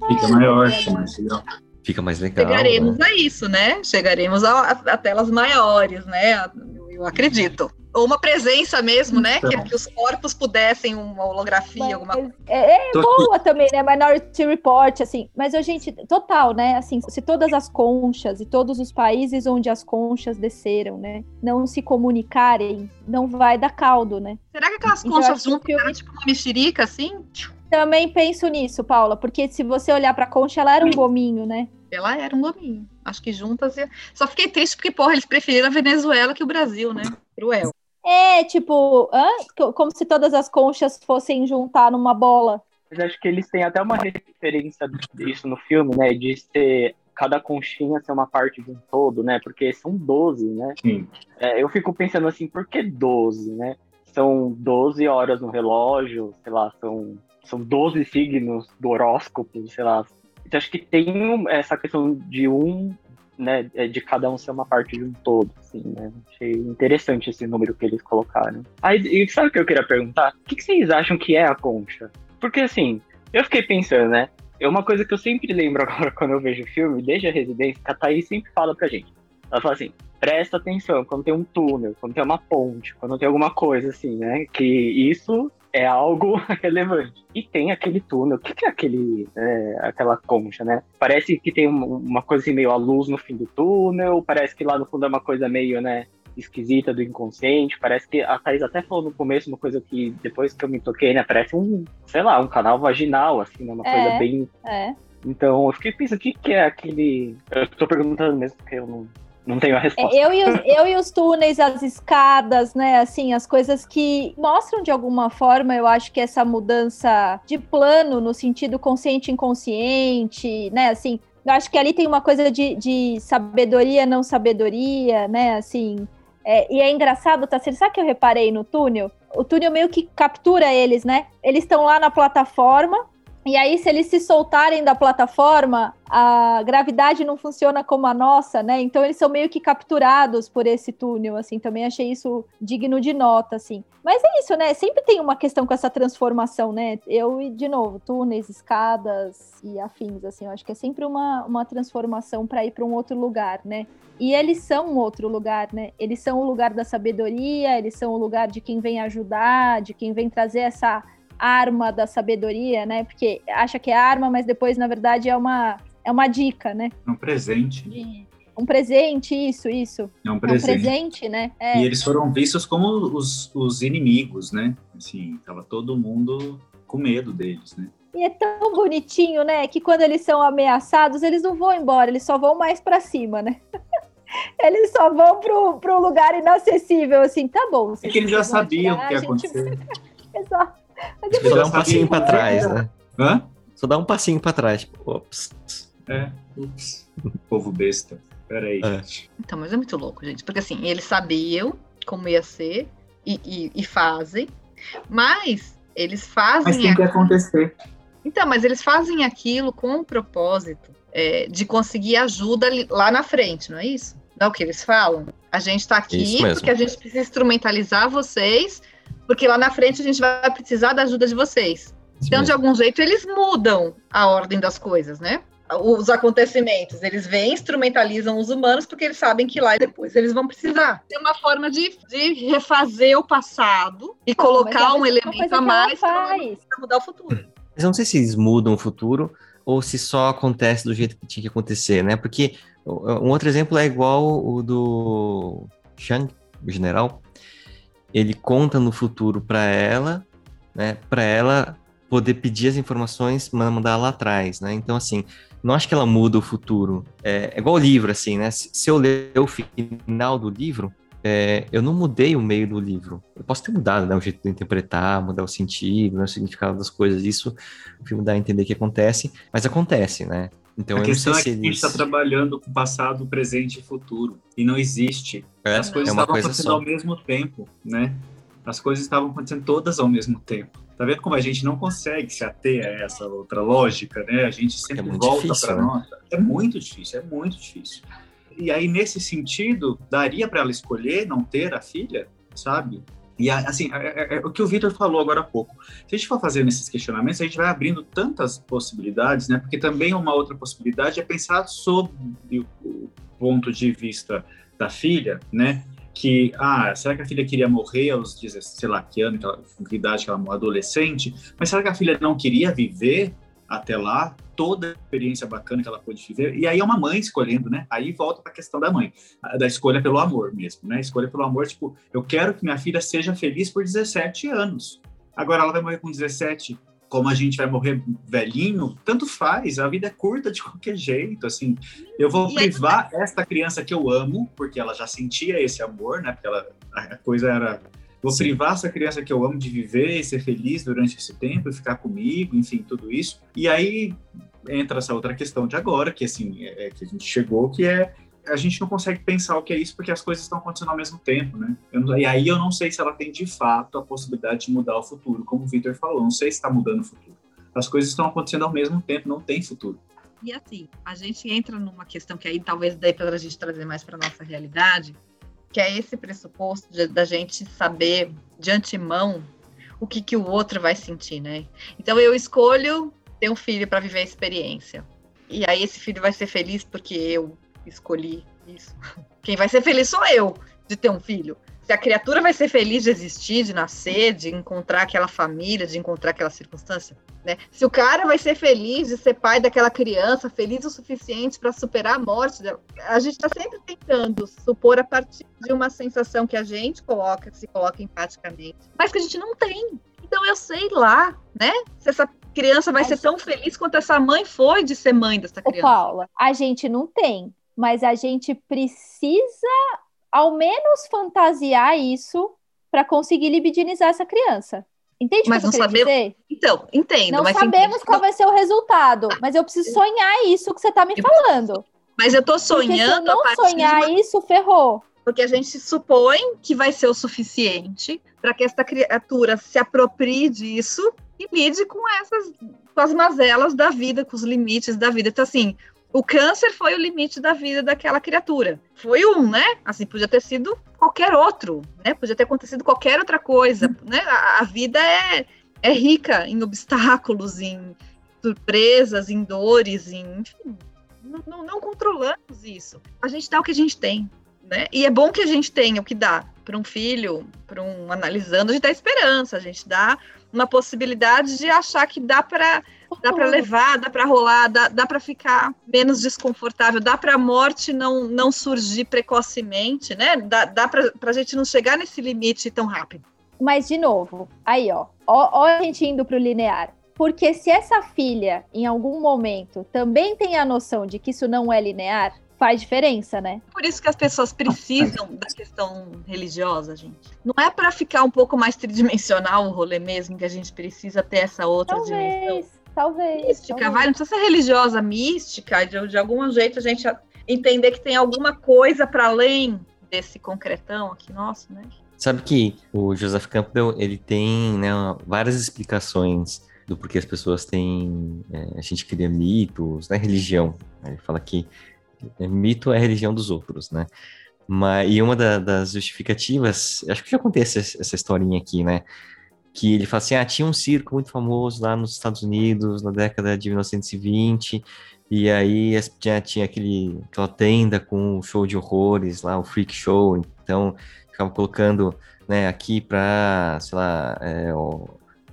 Fica maior, fica mais legal. Fica mais legal. Chegaremos né? a isso, né? Chegaremos a, a, a telas maiores, né? Eu acredito. Ou uma presença mesmo, né? Então. Que, que os corpos pudessem uma holografia, Mas alguma coisa. é, é boa também, né? Minority Report, assim. Mas, gente, total, né? Assim, se todas as conchas e todos os países onde as conchas desceram, né, não se comunicarem, não vai dar caldo, né? Será que aquelas Então, eu conchas juntas eram tipo uma mexerica, assim? Também penso nisso, Paula, porque se você olhar pra concha, ela era um gominho, né? Ela era um gominho. Acho que juntas. ia- Só fiquei triste porque, porra, eles preferiram a Venezuela que o Brasil, né? Cruel. É, tipo, hã? Co- como se todas as conchas fossem juntar numa bola. Mas acho que eles têm até uma referência disso no filme, né? De ser cada conchinha ser uma parte de um todo, né? Porque são 12, né? Sim. É, eu fico pensando assim, por que 12, né? São 12 horas no relógio, sei lá, são, são 12 signos do horóscopo, sei lá. Então acho que tem essa questão de um, né, é, de cada um ser uma parte de um todo, assim, né? Achei interessante esse número que eles colocaram. Aí, e sabe o que eu queria perguntar? O que, vocês acham que é a concha? Porque assim, eu fiquei pensando, né? É uma coisa que eu sempre lembro agora quando eu vejo filme, desde a residência, que a Thaís sempre fala pra gente. Ela fala assim, presta atenção quando tem um túnel, quando tem uma ponte, quando tem alguma coisa assim, né? Que isso é algo relevante. E tem aquele túnel. O que, que é aquele, é, aquela concha, né? Parece que tem um- uma coisa assim, meio a luz no fim do túnel, parece que lá no fundo é uma coisa meio, né? Esquisita do inconsciente. Parece que a Thaís até falou no começo uma coisa que depois que eu me toquei, né? Parece um, sei lá, um canal vaginal, assim, né? Uma É. coisa bem É. então, eu fiquei pensando, o que, que é aquele. Eu tô perguntando mesmo, porque eu não, não tenho a resposta. É, eu, e os, eu e os túneis, as escadas, né? Assim, as coisas que mostram de alguma forma, eu acho que essa mudança de plano no sentido consciente e inconsciente, né? Assim, eu acho que ali tem uma coisa de, de sabedoria, não sabedoria, né? Assim. é, e é engraçado, tá? Sabe que eu reparei no túnel? O túnel meio que captura eles, né? Eles estão lá na plataforma, e aí, se eles se soltarem da plataforma, a gravidade não funciona como a nossa, né? Então eles são meio que capturados por esse túnel, assim. Também achei isso digno de nota, assim. Mas é isso, né? Sempre tem uma questão com essa transformação, né? Eu, de novo, túneis, escadas e afins, assim. Eu acho que é sempre uma, uma transformação para ir para um outro lugar, né? E eles são um outro lugar, né? Eles são o lugar da sabedoria, eles são o lugar de quem vem ajudar, de quem vem trazer essa arma da sabedoria, né? Porque acha que é arma, mas depois, na verdade, é uma, é uma dica, né? É um presente. De um presente, isso, isso. É um É um presente. presente, né? É. E eles foram vistos como os, os inimigos, né? Assim, tava todo mundo com medo deles, né? E é tão bonitinho, né? Que quando eles são ameaçados, eles não vão embora, eles só vão mais pra cima, né? Eles só vão pro, pro lugar inacessível, assim, tá bom. É que eles já sabiam o que ia a gente- acontecer. Exato. Mas Só dá um passinho pra trás, né? Hã? Só dá um passinho pra trás. Tipo, ops. É. Ups. Povo besta. Peraí, É. Então, mas é muito louco, gente. Porque assim, eles sabiam como ia ser e, e- e fazem, mas eles Mas fazem. tem que a- acontecer. Então, mas eles fazem aquilo com o propósito é, de conseguir ajuda lá na frente, não é isso? Não é o que eles falam? A gente está aqui porque a gente precisa instrumentalizar vocês, porque lá na frente a gente vai precisar da ajuda de vocês. Isso Então, de algum jeito, eles mudam a ordem das coisas, né? Os acontecimentos. Eles vêm, instrumentalizam os humanos, porque eles sabem que lá depois eles vão precisar. Tem uma forma de, de refazer o passado e colocar é um uma elemento a mais para mudar o futuro. Mas eu não sei se eles mudam o futuro ou se só acontece do jeito que tinha que acontecer, né? Porque um outro exemplo é igual o do Shang, o general. Ele conta no futuro para ela, né? Para ela poder pedir as informações, mandar lá atrás, né? Então, assim, não acho que ela muda o futuro. É, é igual o livro, assim, né? Se, se eu ler o final do livro, é, eu não mudei o meio do livro. Eu posso ter mudado, né, o jeito de interpretar, mudar o sentido, né, o significado das coisas. Isso o filme dá a entender que acontece, mas acontece, né? Então a eu não questão sei é se que a gente está trabalhando com passado, presente e futuro. E não existe. É, As coisas é estavam coisa acontecendo só. ao mesmo tempo, né? As coisas estavam acontecendo todas ao mesmo tempo. Tá vendo como a gente não consegue se ater a essa outra lógica, né? A gente sempre muito volta para né? nossa. É muito difícil, é muito difícil. E aí, nesse sentido, daria para ela escolher não ter a filha, sabe? E assim, é, é- é o que o Vitor falou agora há pouco. Se a gente for fazendo esses questionamentos, a gente vai abrindo tantas possibilidades, né? Porque também uma outra possibilidade é pensar sobre o ponto de vista da filha, né? que, ah, será que a filha queria morrer aos 16, sei lá, que ano, que idade que ela morreu, adolescente, mas será que a filha não queria viver até lá toda a experiência bacana que ela pôde viver? E aí é uma mãe escolhendo, né? Aí volta para a questão da mãe, da escolha pelo amor mesmo, né? Escolha pelo amor, tipo, eu quero que minha filha seja feliz por 17 anos. Agora ela vai morrer com 17, como a gente vai morrer velhinho, tanto faz, a vida é curta de qualquer jeito, assim. Eu vou privar esta criança que eu amo, porque ela já sentia esse amor, né? Porque ela, a coisa era vou Sim. privar essa criança que eu amo de viver e ser feliz durante esse tempo e ficar comigo, enfim, tudo isso. E aí entra essa outra questão de agora, que assim, é, é que a gente chegou, que é a gente não consegue pensar o que é isso porque as coisas estão acontecendo ao mesmo tempo, né? Não, e aí eu não sei se ela tem de fato a possibilidade de mudar o futuro, como o Victor falou, não sei se está mudando o futuro. As coisas estão acontecendo ao mesmo tempo, não tem futuro. E assim, a gente entra numa questão que aí talvez daí para a gente trazer mais para nossa realidade, que é esse pressuposto de, da gente saber de antemão o que, que o outro vai sentir, né? Então eu escolho ter um filho para viver a experiência. E aí esse filho vai ser feliz porque eu escolhi isso. Quem vai ser feliz sou eu de ter um filho. A criatura vai ser feliz de existir, de nascer, de encontrar aquela família, de encontrar aquela circunstância, né? Se o cara vai ser feliz de ser pai daquela criança, feliz o suficiente para superar a morte dela, a gente está sempre tentando supor a partir de uma sensação que a gente coloca, que se coloca empaticamente, mas que a gente não tem. Então eu sei lá, né? Se essa criança vai ser tão feliz quanto essa mãe foi de ser mãe dessa criança. Ô, Paula, a gente não tem mas a gente precisa ao menos fantasiar isso para conseguir libidinizar essa criança. Entende mas não sabemos. Dizer? Então, entendo. Não sabemos entende. qual vai ser o resultado, mas eu preciso sonhar isso que você está me falando. Mas eu estou sonhando Porque se eu não sonhar isso, ferrou. Porque a gente supõe que vai ser o suficiente para que esta criatura se aproprie disso e lide com essas com as mazelas da vida, com os limites da vida. Então, assim, o câncer foi o limite da vida daquela criatura. Foi um, né? Assim, podia ter sido qualquer outro, né? Podia ter acontecido qualquer outra coisa, né? A, a vida é, é rica em obstáculos, em surpresas, em dores, em, enfim, não, não, não controlamos isso. A gente dá o que a gente tem, né? E é bom que a gente tenha o que dá para um filho, para um analisando, a gente dá esperança, a gente dá uma possibilidade de achar que dá para dá para levar, dá para rolar, dá, dá para ficar menos desconfortável, dá para a morte não, não surgir precocemente, né? Dá, dá para a gente não chegar nesse limite tão rápido. Mas, de novo, aí, ó, ó, ó a gente indo para o linear. Porque se essa filha, em algum momento, também tem a noção de que isso não é linear, faz diferença, né? Por isso que as pessoas precisam da questão religiosa, gente. Não é para ficar um pouco mais tridimensional o rolê mesmo, que a gente precisa ter essa outra talvez, dimensão. Talvez. Mística, talvez. vai, não precisa ser religiosa, mística, de, de algum jeito a gente entender que tem alguma coisa para além desse concretão aqui nosso, né? Sabe que o Joseph Campbell, ele tem né, várias explicações do porquê as pessoas têm. É, a gente cria mitos, né? Religião. Ele fala que é, mito é a religião dos outros, né? Mas, e uma da, das justificativas, acho que já contei essa, essa historinha aqui, né? Que ele fala assim: ah, tinha um circo muito famoso lá nos Estados Unidos na década de 1920, e aí tinha, tinha aquele, aquela tenda com o show de horrores lá, o freak show, então ficava colocando né, aqui para, sei lá, é,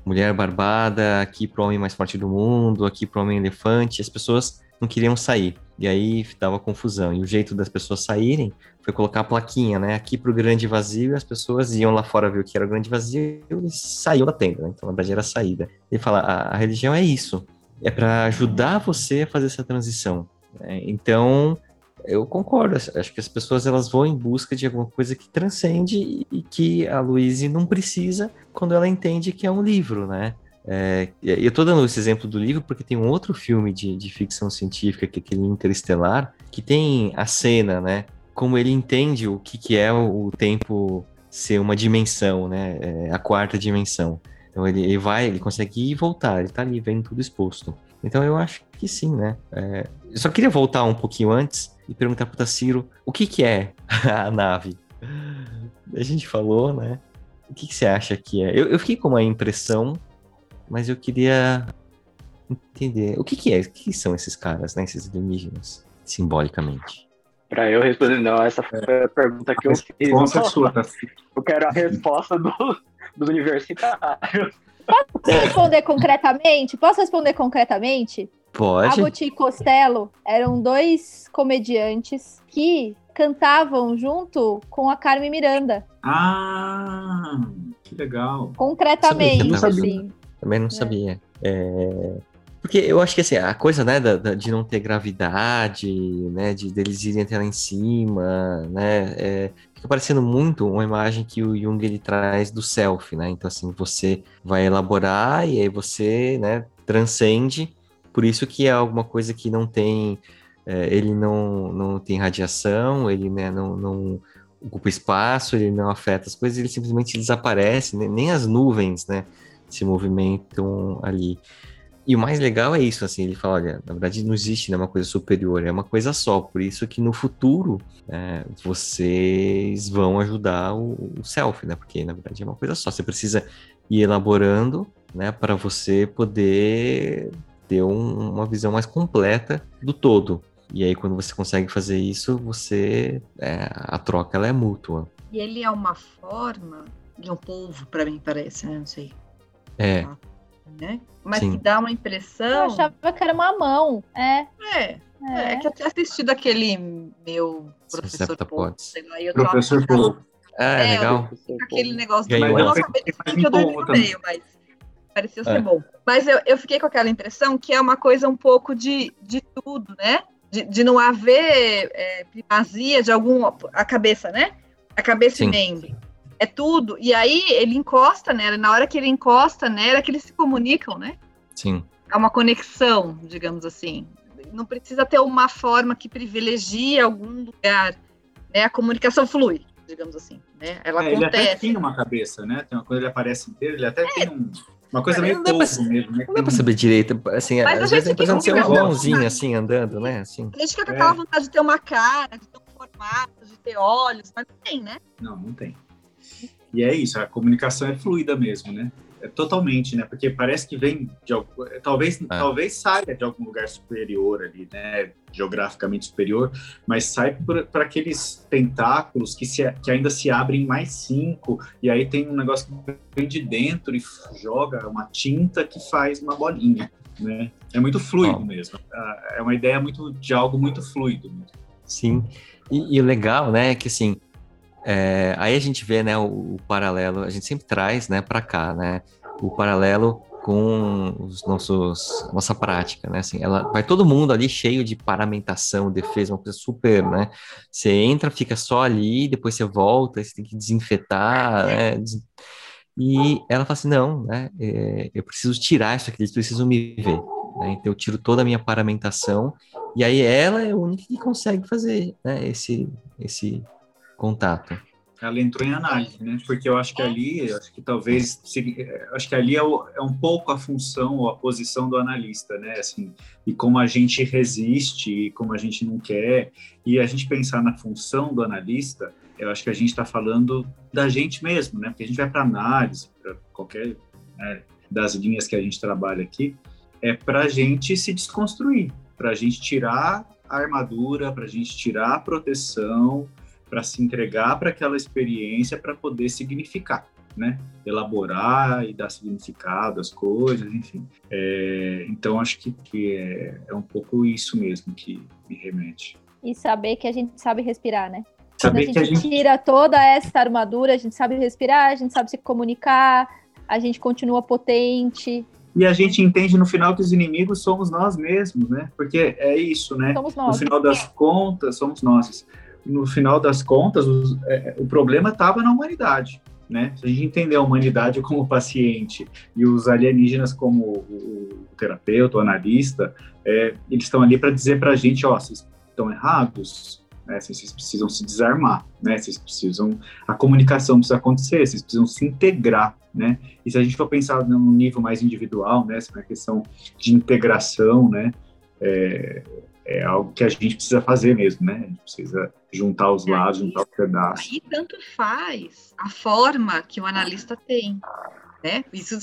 mulher barbada, aqui para o homem mais forte do mundo, aqui para o homem elefante, as pessoas não queriam sair. E aí dava confusão. E o jeito das pessoas saírem foi colocar a plaquinha, né? Aqui pro grande vazio, e as pessoas iam lá fora ver o que era o grande vazio e saíam da tenda, né? Então, na verdade, era a saída. Ele fala, a, a religião é isso. É para ajudar você a fazer essa transição. Né? Então, eu concordo. Acho que as pessoas elas vão em busca de alguma coisa que transcende e que a Louise não precisa quando ela entende que é um livro, né? É, eu estou dando esse exemplo do livro porque tem um outro filme de, de ficção científica, que é aquele Interestelar, que tem a cena, né? Como ele entende o que, que é o, tempo ser uma dimensão, né? É, a quarta dimensão. Então ele, ele, vai, ele consegue ir e voltar, ele está ali vendo tudo exposto. Então eu acho que sim, né? É, eu só queria voltar um pouquinho antes e perguntar para o Taciro o que, que é a nave. A gente falou, né? O que, que você acha que é? Eu, eu fiquei com uma impressão mas eu queria entender o que, que é, o que são esses caras, né, esses alienígenas, simbolicamente. Para eu responder, não, essa foi a pergunta que eu fiz. Resposta sua, tá? Eu quero a resposta do, do universitário. Posso responder concretamente? Posso responder concretamente? Pode. Abbott e Costello eram dois comediantes que cantavam junto com a Carmen Miranda. Ah, que legal. Concretamente, assim. Também não sabia. É, Porque eu acho que assim, a coisa, né, da- da- de não ter gravidade, né, de deles irem até lá em cima, né, é, fica parecendo muito uma imagem que o Jung ele traz do self, né? Então assim, você vai elaborar e aí você, né, transcende. Por isso que é alguma coisa que não tem, é, ele não, não tem radiação, ele né, não, não ocupa espaço, ele não afeta as coisas, ele simplesmente desaparece, né? nem as nuvens, né, se movimentam ali. E o mais legal é isso, assim, ele fala, olha, na verdade não existe né, uma coisa superior, é uma coisa só, por isso que no futuro é, vocês vão ajudar o, o self, né, porque na verdade é uma coisa só, você precisa ir elaborando, né, para você poder ter um- uma visão mais completa do todo. E aí quando você consegue fazer isso, você, é, a troca ela é mútua. E ele é uma forma de um povo, para mim parece, né? Não sei. É, Né? Mas Sim. que dá uma Eu impressão. achava que era uma mão. É, É, é, é. que eu tinha assistido aquele meu professor Paul, sei lá, eu Professor Paul. Ah, é, É, legal. aquele negócio do eu não sabia Mas que eu dormi no meio, mas parecia ser É. bom. Mas eu, eu fiquei com aquela impressão que é uma coisa um pouco de, de tudo, né? De, de não haver é, primazia de algum. A cabeça, né? A cabeça Sim. e membro. É tudo. E aí ele encosta nela, na hora que ele encosta nela, é que eles se comunicam, né? Sim. É uma conexão, digamos assim. Não precisa ter uma forma que privilegie algum lugar. Né? A comunicação flui, digamos assim. Né? Ela É, ele até acontece. tem uma cabeça, né? Tem uma, quando ele aparece inteiro, ele até tem um- uma coisa meio não dá pra- polvo mesmo, né? Não dá pra saber direito, assim, Mas a às vezes gente a impressão de ser uma com mãozinha assim, andando, né, assim. A gente fica com É. aquela vontade de ter uma cara, de ter um formato, de ter olhos, mas não tem, né? Não, não tem. E é isso, a comunicação é fluida mesmo, né? É totalmente, né? Porque parece que vem de algum, é, talvez talvez saia de algum lugar superior ali, né? Geograficamente superior, mas sai para aqueles tentáculos que, se, que ainda se abrem mais cinco, e aí tem um negócio que vem de dentro e joga uma tinta que faz uma bolinha, né? É muito fluido mesmo. Ah, É uma ideia muito de algo muito fluido mesmo. Sim. E, e o legal, né, é que assim, é, aí a gente vê, né, o, o paralelo, a gente sempre traz, né, para cá, né, o paralelo com os nossos, nossa prática, né, assim, ela vai todo mundo ali cheio de paramentação, defesa, uma coisa super, né, você entra, fica só ali, depois você volta, você tem que desinfetar, né, des- e ela fala assim, não, né, é, eu preciso tirar isso aqui, eles precisam me ver, né, então eu tiro toda a minha paramentação, e aí ela é a única que consegue fazer, né, esse, esse contato. Ela entrou em análise, né? Porque eu acho que ali, acho que talvez, acho que ali é, o- é um pouco a função ou a posição do analista, né? Assim, e como a gente resiste, e como a gente não quer, e a gente pensar na função do analista, eu acho que a gente está falando da gente mesmo, né? Porque a gente vai para análise, para qualquer né, das linhas que a gente trabalha aqui, é para a gente se desconstruir, para a gente tirar a armadura, para a gente tirar a proteção, para se entregar para aquela experiência para poder significar, né? Elaborar e dar significado às coisas, enfim. É, então acho que, que é, é um pouco isso mesmo que me remete. E saber que a gente sabe respirar, né? Quando a Saber gente, que a gente tira toda essa armadura, a gente sabe respirar, a gente sabe se comunicar, a gente continua potente, e a gente entende no final que os inimigos somos nós mesmos, né? Porque é isso, né? somos No nós. final das contas, somos nós. No final das contas, os- é, o problema estava na humanidade. Né? Se a gente entender a humanidade como paciente e os alienígenas como o, o terapeuta, o analista, é, eles estão ali para dizer para a gente, ó, vocês estão errados, né? Vocês precisam se desarmar, né? Vocês precisam, a comunicação precisa acontecer, vocês precisam se integrar, né? E se a gente for pensar num nível mais individual, né? Essa questão de integração, né? É, é algo que a gente precisa fazer mesmo, né? A gente precisa juntar os lados, juntar os pedaços. Aí tanto faz a forma que o analista tem, né? Isso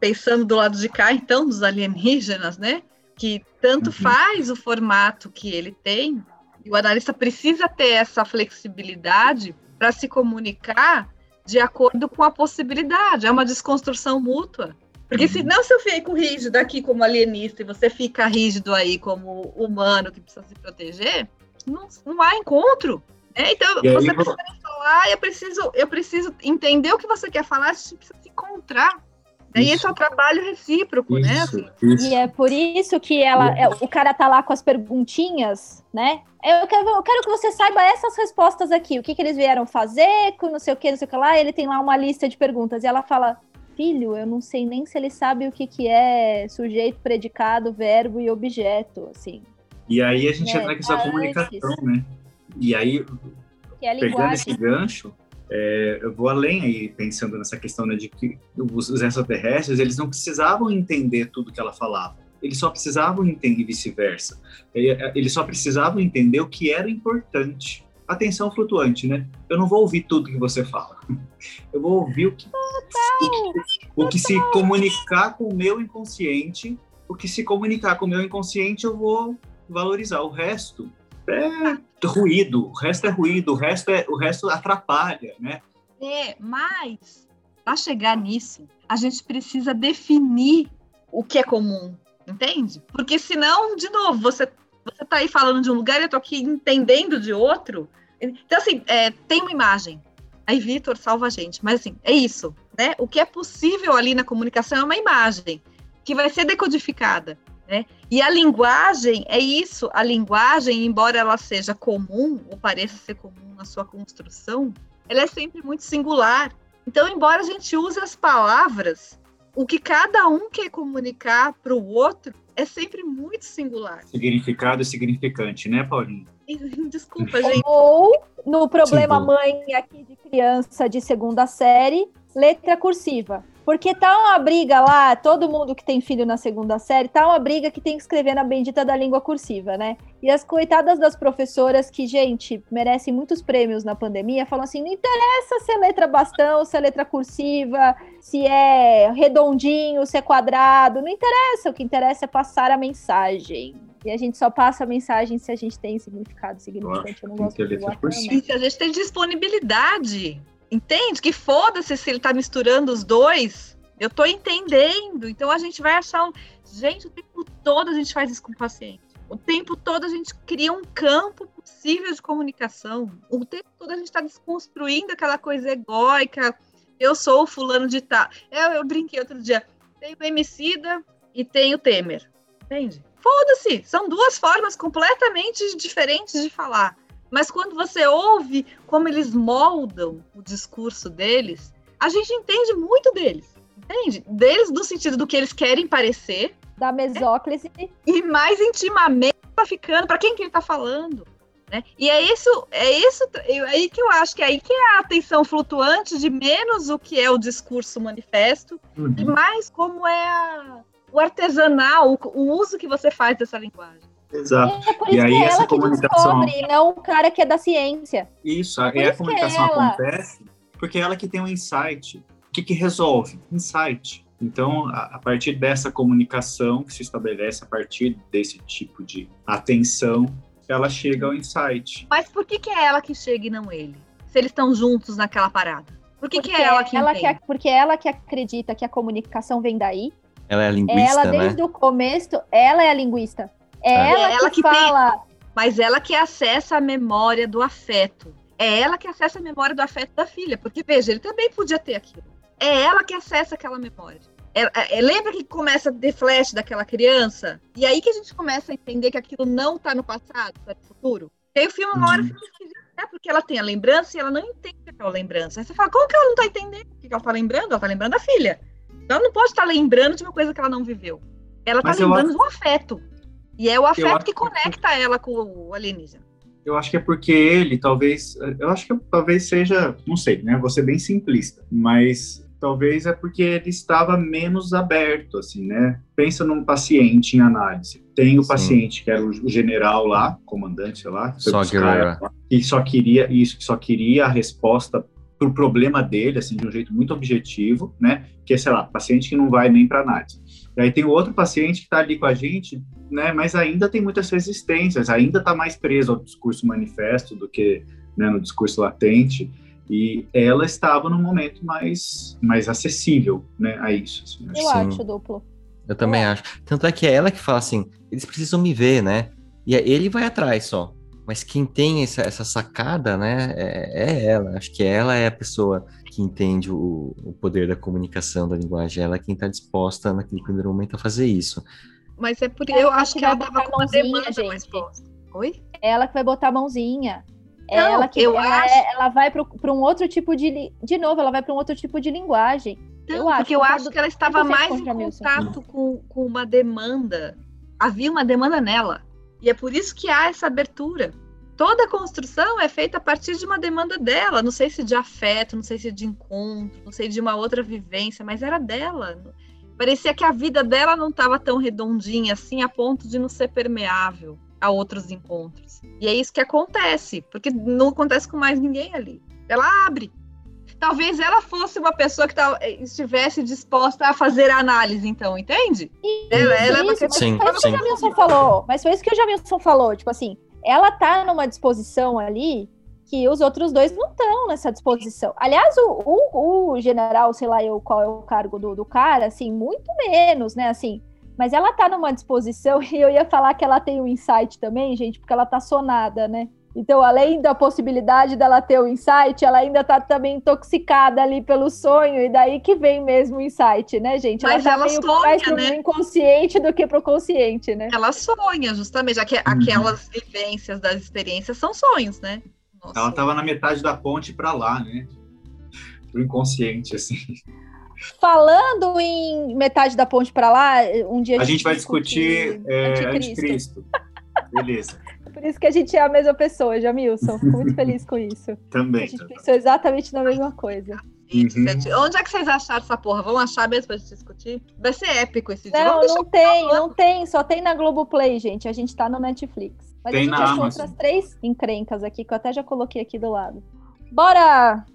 pensando do lado de cá, então, dos alienígenas, né? Que tanto Uhum. faz o formato que ele tem, E o analista precisa ter essa flexibilidade para se comunicar de acordo com a possibilidade. É uma desconstrução mútua. Porque uhum. se não se eu fico rígido aqui como alienista e você fica rígido aí como humano que precisa se proteger, não, não há encontro. Né? Então, você precisa falar, eu preciso, eu preciso entender o que você quer falar, a gente precisa se encontrar. E esse é o trabalho recíproco, né? isso, né? Isso. E é por isso que ela, é, o cara tá lá com as perguntinhas, né? Eu quero, eu quero que você saiba essas respostas aqui. O que, que eles vieram fazer, com não sei o que, não sei o que lá. Ele tem lá uma lista de perguntas. E ela fala: Filho, eu não sei nem se ele sabe o que, que é sujeito, predicado, verbo e objeto, assim. E aí a gente é, entra nessa comunicação, né? E aí, é pegando esse gancho, é, eu vou além aí, pensando nessa questão né, de que os extraterrestres, eles não precisavam entender tudo que ela falava. Eles só precisavam entender vice-versa. É, eles só precisavam entender o que era importante. Atenção flutuante, né? Eu não vou ouvir tudo que você fala. Eu vou ouvir o que, o que, o que se comunicar com o meu inconsciente. O que se comunicar com o meu inconsciente, eu vou valorizar. O resto é ruído, o resto é ruído, o resto, é, o resto atrapalha, né? É, mas para chegar nisso, a gente precisa definir o que é comum, entende? Porque senão, de novo, você você tá aí falando de um lugar e eu tô aqui entendendo de outro. Então, assim, é, tem uma imagem. Aí, Vitor, salva a gente. Mas, assim, é isso, né? O que é possível ali na comunicação é uma imagem que vai ser decodificada. Né? E a linguagem é isso, a linguagem, embora ela seja comum, ou pareça ser comum na sua construção, ela é sempre muito singular. Então, embora a gente use as palavras, o que cada um quer comunicar para o outro é sempre muito singular. Significado e significante, né, Paulinho? Desculpa, gente. Ou no problema Sim, mãe aqui de criança de segunda série, letra cursiva. Porque tá uma briga lá, todo mundo que tem filho na segunda série, tá uma briga que tem que escrever na bendita da língua cursiva, né? E as coitadas das professoras que, gente, merecem muitos prêmios na pandemia, falam assim: não interessa se é letra bastão, se é letra cursiva, se é redondinho, se é quadrado, não interessa. O que interessa é passar a mensagem. E a gente só passa a mensagem se a gente tem significado significante. Eu não gosto de se a gente tem disponibilidade. Entende? Que foda-se se ele tá misturando os dois. Eu tô entendendo. Então a gente vai achar um. Gente, o tempo todo a gente faz isso com o paciente. O tempo todo a gente cria um campo possível de comunicação. O tempo todo a gente está desconstruindo aquela coisa egóica. Eu sou o fulano de tal. Eu, eu brinquei outro dia. Tem o Emicida e tem o Temer. Entende? Foda-se. São duas formas completamente diferentes de falar. Mas quando você ouve como eles moldam o discurso deles, a gente entende muito deles. Entende? Deles no sentido do que eles querem parecer. Da mesóclise. E mais intimamente tá ficando, para quem que ele tá falando. Né? E é isso, é isso é aí que eu acho que é aí que é a atenção flutuante de menos o que é o discurso manifesto uhum. e mais como é a, o artesanal, o, o uso que você faz dessa linguagem. Exato. É por isso e aí que é essa comunicação descobre, não o cara que é da ciência. Isso, é aí a comunicação é acontece porque é ela que tem um insight. O que, que resolve? Insight. Então, a, a, partir dessa comunicação que se estabelece a partir desse tipo de atenção, ela chega ao insight. Mas por que, que é ela que chega e não ele? Se eles estão juntos naquela parada? Por que, que é ela que ela que, Porque é ela que acredita que a comunicação vem daí. Ela é a linguista, Ela, desde né? o começo, ela é a linguista. É, é ela, ela, que, que fala. Tem, mas ela que acessa a memória do afeto. É ela que acessa a memória do afeto da filha. Porque, veja, ele também podia ter aquilo. É ela que acessa aquela memória. É, é, é lembra que começa a ter flash daquela criança? E aí que a gente começa a entender que aquilo não está no passado, está no futuro. E aí o filme, uma hora, uhum. é porque ela tem a lembrança e ela não entende aquela lembrança. Aí você fala, como que ela não está entendendo o que ela está lembrando? Ela está lembrando da filha. Ela não pode estar tá lembrando de uma coisa que ela não viveu. Ela está lembrando acho... do afeto. E é o afeto que conecta que... ela com o alienígena. Eu acho que é porque ele, talvez, eu acho que talvez seja, não sei, né? Vou ser bem simplista, mas talvez é porque ele estava menos aberto, assim, né? Pensa num paciente em análise. Tem o Sim. paciente que era o general lá, comandante, sei lá, só que só queria isso, que só queria a resposta para o problema dele, assim, de um jeito muito objetivo, né? Que é, sei lá, paciente que não vai nem para análise E aí tem o outro paciente que está ali com a gente, né, mas ainda tem muitas resistências, ainda está mais preso ao discurso manifesto do que né, no discurso latente, e ela estava num momento mais, mais acessível né, a isso. Assim, eu Sim. acho duplo. Eu também eu acho. Tanto é que é ela que fala assim, eles precisam me ver, né? E ele vai atrás só. Mas quem tem essa, essa sacada, né, é, é, ela. Acho que ela é a pessoa que entende o, o poder da comunicação, da linguagem. Ela é quem está disposta, naquele primeiro momento, a fazer isso. Mas é por eu acho que ela estava com uma demanda gente. mais forte. Oi? Ela que vai botar a mãozinha. É não, ela que eu ela, acho... é, ela vai para um outro tipo de. De novo, ela vai para um outro tipo de linguagem. Não, eu acho, porque eu acho que ela estava mais em contato com, com uma demanda. Havia uma demanda nela. E é por isso que há essa abertura. Toda a construção é feita a partir de uma demanda dela. Não sei se de afeto, não sei se de encontro, não sei de uma outra vivência, mas era dela. Parecia que a vida dela não estava tão redondinha assim a ponto de não ser permeável a outros encontros. E é isso que acontece, porque não acontece com mais ninguém ali. Ela abre, talvez ela fosse uma pessoa que tá, estivesse disposta a fazer a análise, então, entende? Isso, ela, ela isso, é mas sim, foi isso que o Jamilson falou. Mas foi isso que o Jamilson falou. Tipo assim, ela tá numa disposição ali que os outros dois não estão nessa disposição. Aliás, o, o, o, general, sei lá eu qual é o cargo do, do cara, assim, muito menos, né? Assim, mas ela tá numa disposição, e eu ia falar que ela tem um insight também, gente, porque ela tá sonada, né? Então, além da possibilidade dela ter o insight, ela ainda tá também intoxicada ali pelo sonho, e daí que vem mesmo o insight, né, gente? Mas ela, tá ela sonha, mais pro né? inconsciente do que pro consciente, né? Ela sonha, justamente, já que uhum. aquelas vivências das experiências são sonhos, né? Nossa. Ela tava na metade da ponte para lá, né? Pro inconsciente, assim. Falando em metade da ponte para lá, um dia a, a gente, gente vai discutir, discutir é, anticristo. anticristo. Beleza. Por isso que a gente é a mesma pessoa, Jamilson. Fico muito feliz com isso. Também. A gente também. pensou exatamente na mesma coisa. Uhum. Onde é que vocês acharam essa porra? Vão achar mesmo pra gente discutir? Vai ser épico esse dia. Não, não tem, não tem. Só tem na Globoplay, gente. A gente tá no Netflix. Mas tem a gente achou Amazon. outras três encrencas aqui, que eu até já coloquei aqui do lado. Bora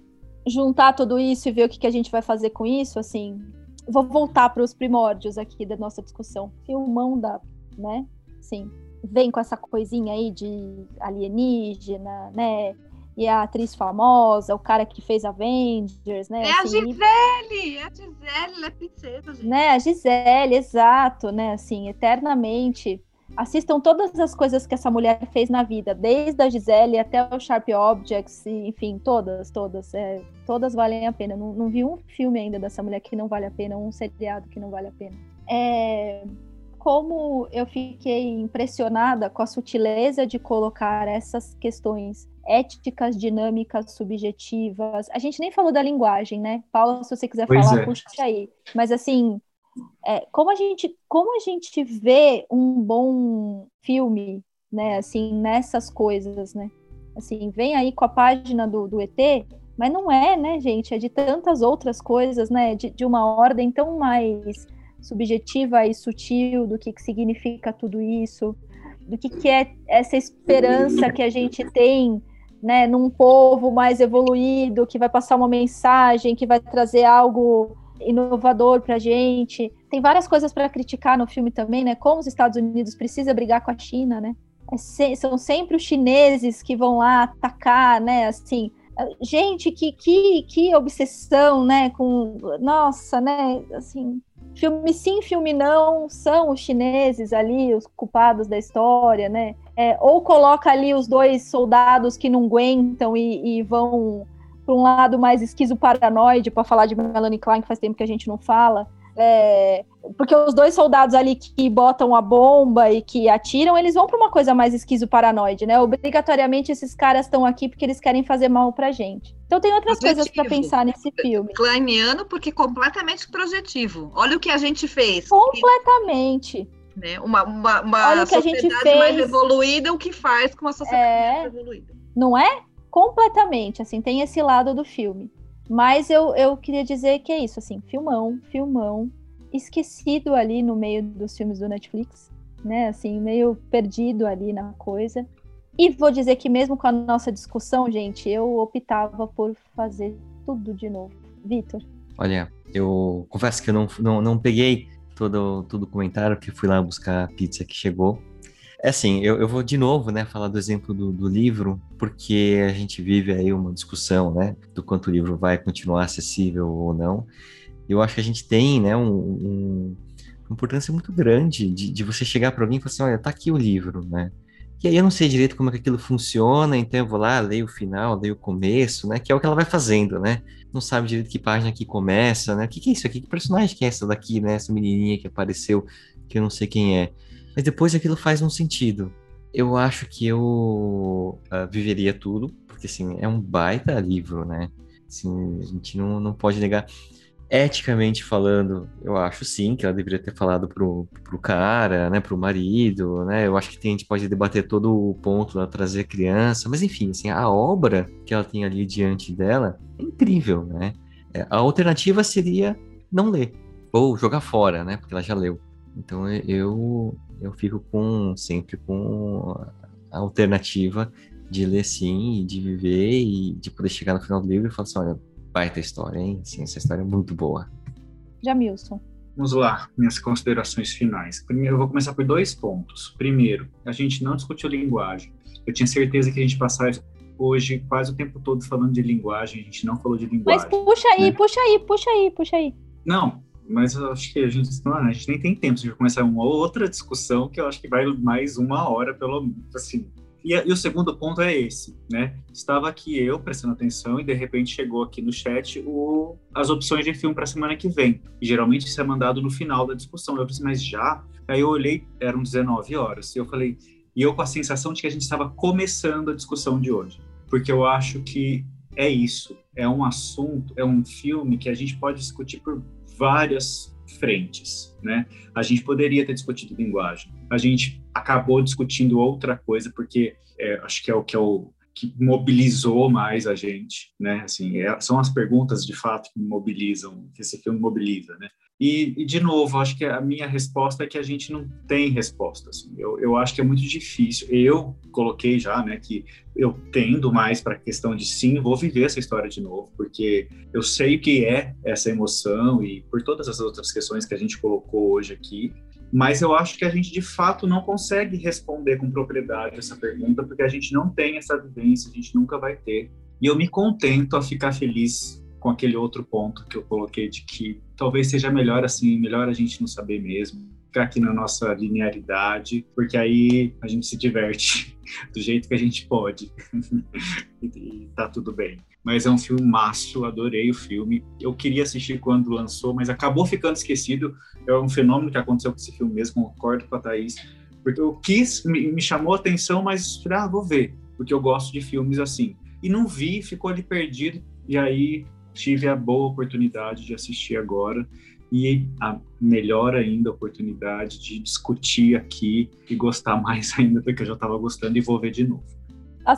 juntar tudo isso e ver o que, que a gente vai fazer com isso, assim. Vou voltar para os primórdios aqui da nossa discussão. Filmão da, né? Sim vem com essa coisinha aí de alienígena, né? E a atriz famosa, o cara que fez Avengers, né? É assim, a Gisele! É a Gisele, ela é princesa, gente. Né, a Gisele, exato, né? Assim, eternamente. Assistam todas as coisas que essa mulher fez na vida, desde a Gisele até o Sharp Objects, enfim, todas, todas. É, todas valem a pena. Não, não vi um filme ainda dessa mulher que não vale a pena, um seriado que não vale a pena. É, como eu fiquei impressionada com a sutileza de colocar essas questões éticas, dinâmicas, subjetivas. A gente nem falou da linguagem, né? Paula, se você quiser pois falar, é. puxa aí. Mas assim, é, como a gente como a gente vê um bom filme, né? Assim, nessas coisas, né? Assim, vem aí com a página do, do ET, mas não é, né, gente? É de tantas outras coisas, né? De, de uma ordem tão mais subjetiva e sutil do que, que significa tudo isso, do que, que é essa esperança que a gente tem né, num povo mais evoluído, que vai passar uma mensagem, que vai trazer algo inovador para a gente. Tem várias coisas para criticar no filme também, né? Como os Estados Unidos precisa brigar com a China, né? É se, são sempre os chineses que vão lá atacar, né? Assim, gente, que, que, que obsessão, né? Com, nossa, né? Assim, filme sim, filme não, são os chineses ali, os culpados da história, né? É, ou coloca ali os dois soldados que não aguentam e, e vão para um lado mais esquizo-paranoide, para falar de Melanie Klein, que faz tempo que a gente não fala. É, porque os dois soldados ali que botam a bomba e que atiram, eles vão para uma coisa mais esquizo-paranoide, né? Obrigatoriamente esses caras estão aqui porque eles querem fazer mal pra gente. Então tem outras projetivo. coisas para pensar nesse filme. Kleiniano porque completamente projetivo. Olha o que a gente fez. Completamente. Né? Uma, uma, uma Olha o que a gente fez. mais evoluída, o que faz com uma sociedade é... mais evoluída. Não é? Completamente, assim, tem esse lado do filme. Mas eu, eu queria dizer que é isso, assim, filmão, filmão, esquecido ali no meio dos filmes do Netflix, né? Assim, meio perdido ali na coisa. E vou dizer que mesmo com a nossa discussão, gente, eu optava por fazer tudo de novo. Vitor? Olha, eu confesso que eu não, não, não peguei todo, todo o comentário, que fui lá buscar a pizza que chegou. É assim, eu, eu vou de novo, né, falar do exemplo do, do, livro, porque a gente vive aí uma discussão, né, do quanto o livro vai continuar acessível ou não. Eu acho que a gente tem, né, um, um, uma importância muito grande de, de você chegar para alguém e falar assim, olha, tá aqui o livro, né? E aí eu não sei direito como é que aquilo funciona, então eu vou lá, leio o final, leio o começo, né? Que é o que ela vai fazendo, né? Não sabe direito que página que começa, né? O que, que é isso aqui? Que personagem que é essa daqui, né? Essa menininha que apareceu, que eu não sei quem é. Mas depois aquilo faz um sentido. Eu acho que eu uh, viveria tudo, porque assim, é um baita livro, né? Assim, a gente não, não pode negar. Eticamente falando, eu acho sim que ela deveria ter falado pro, pro cara, né, pro marido, né? Eu acho que tem, a gente pode debater todo o ponto da trazer criança, mas enfim, assim, a obra que ela tem ali diante dela é incrível, né? É, a alternativa seria não ler ou jogar fora, né? Porque ela já leu. Então eu eu fico com sempre com a alternativa de ler sim, de viver e de poder chegar no final do livro e falar assim, olha, baita história, hein? Sim, essa história é muito boa. Jamilson. Vamos lá, minhas considerações finais. Primeiro, eu vou começar por dois pontos. Primeiro, a gente não discutiu linguagem. Eu tinha certeza que a gente passaria hoje quase o tempo todo falando de linguagem, a gente não falou de linguagem. Mas puxa aí, né? puxa aí, puxa aí, puxa aí. Não, mas eu acho que a gente, não, a gente nem tem tempo de começar uma outra discussão que eu acho que vai mais uma hora, pelo menos, assim. E, e, o segundo ponto é esse, né? Estava aqui eu prestando atenção e de repente chegou aqui no chat o, as opções de filme para a semana que vem. E geralmente isso é mandado no final da discussão. Eu pensei, mas já? Aí eu olhei, eram 19 horas, e eu falei, e eu com a sensação de que a gente estava começando a discussão de hoje. Porque eu acho que é isso, é um assunto, é um filme que a gente pode discutir por várias frentes, né? A gente poderia ter discutido linguagem, a gente acabou discutindo outra coisa porque é, acho que é o que é o que mobilizou mais a gente, né? Assim, é, são as perguntas de fato que mobilizam, que esse filme mobiliza, né? E, e, de novo, acho que a minha resposta é que a gente não tem resposta. Assim. Eu, eu acho que é muito difícil. Eu coloquei já, né, que eu tendo mais para a questão de sim, vou viver essa história de novo, porque eu sei o que é essa emoção e por todas as outras questões que a gente colocou hoje aqui. Mas eu acho que a gente de fato não consegue responder com propriedade essa pergunta, porque a gente não tem essa vivência, a gente nunca vai ter. E eu me contento a ficar feliz com aquele outro ponto que eu coloquei de que talvez seja melhor assim, melhor a gente não saber mesmo, ficar aqui na nossa linearidade, porque aí a gente se diverte do jeito que a gente pode e, tá tudo bem. Mas é um filme macho, adorei o filme. Eu queria assistir quando lançou, mas acabou ficando esquecido. É um fenômeno que aconteceu com esse filme mesmo, concordo com a Thaís. Porque eu quis, me, me chamou a atenção, mas ah, vou ver, porque eu gosto de filmes assim. E não vi, ficou ali perdido, e aí tive a boa oportunidade de assistir agora e a melhor ainda oportunidade de discutir aqui e gostar mais ainda do que eu já estava gostando e vou ver de novo. A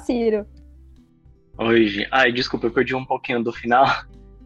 Oi, ai, desculpa, eu perdi um pouquinho do final.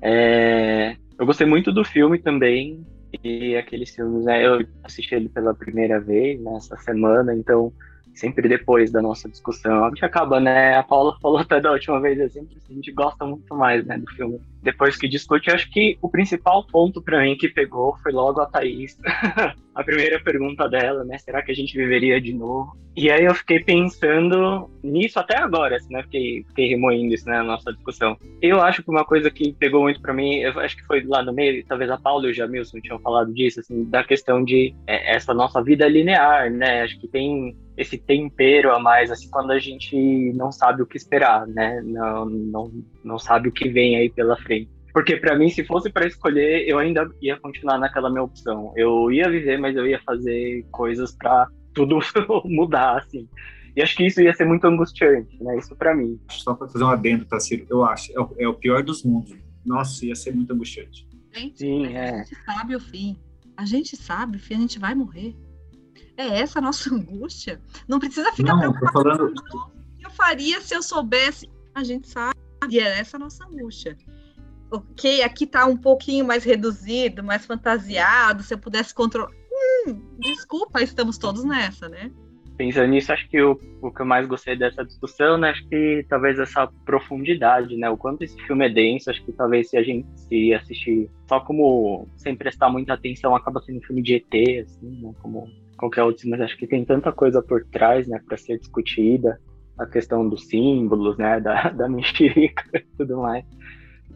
É... Eu gostei muito do filme também e aqueles filmes, né? Eu assisti ele pela primeira vez nessa semana, então sempre depois da nossa discussão. A gente acaba, né? A Paula falou até da última vez, assim, a gente gosta muito mais, né, do filme. Depois que discute, acho que o principal ponto para mim que pegou foi logo a Thaís. a primeira pergunta dela, né? Será que a gente viveria de novo? E aí eu fiquei pensando nisso até agora, assim, né? Fiquei, fiquei remoendo isso, né, na nossa discussão. Eu acho que uma coisa que pegou muito para mim, eu acho que foi lá no meio, talvez a Paula e o Jamilson tinham falado disso, assim, da questão de é, essa nossa vida linear, né? Acho que tem esse tempero a mais, assim, quando a gente não sabe o que esperar, né? Não, não, não sabe o que vem aí pela frente. Porque para mim, se fosse para escolher, eu ainda ia continuar naquela minha opção. Eu ia viver, mas eu ia fazer coisas para tudo mudar, assim. E acho que isso ia ser muito angustiante, né? Isso para mim. Só para fazer um adendo, Tassiro, eu acho, é o, é o, pior dos mundos. Nossa, ia ser muito angustiante. Gente, Sim, é. a gente sabe o fim. A gente sabe o fim, a gente vai morrer. É essa a nossa angústia? Não precisa ficar não, preocupado. Falando... O que eu faria se eu soubesse? A gente sabe. E é essa a nossa angústia. Ok, aqui está um pouquinho mais reduzido, mais fantasiado. Se eu pudesse controlar. Hum, desculpa, estamos todos nessa, né? pensando nisso, acho que o, o que eu mais gostei dessa discussão, né, acho que talvez essa profundidade, né, o quanto esse filme é denso, acho que talvez se a gente se assistir só como sem prestar muita atenção, acaba sendo um filme de ET, assim, né, como qualquer outro, mas acho que tem tanta coisa por trás, né, para ser discutida, a questão dos símbolos, né, da, da mexerica e tudo mais.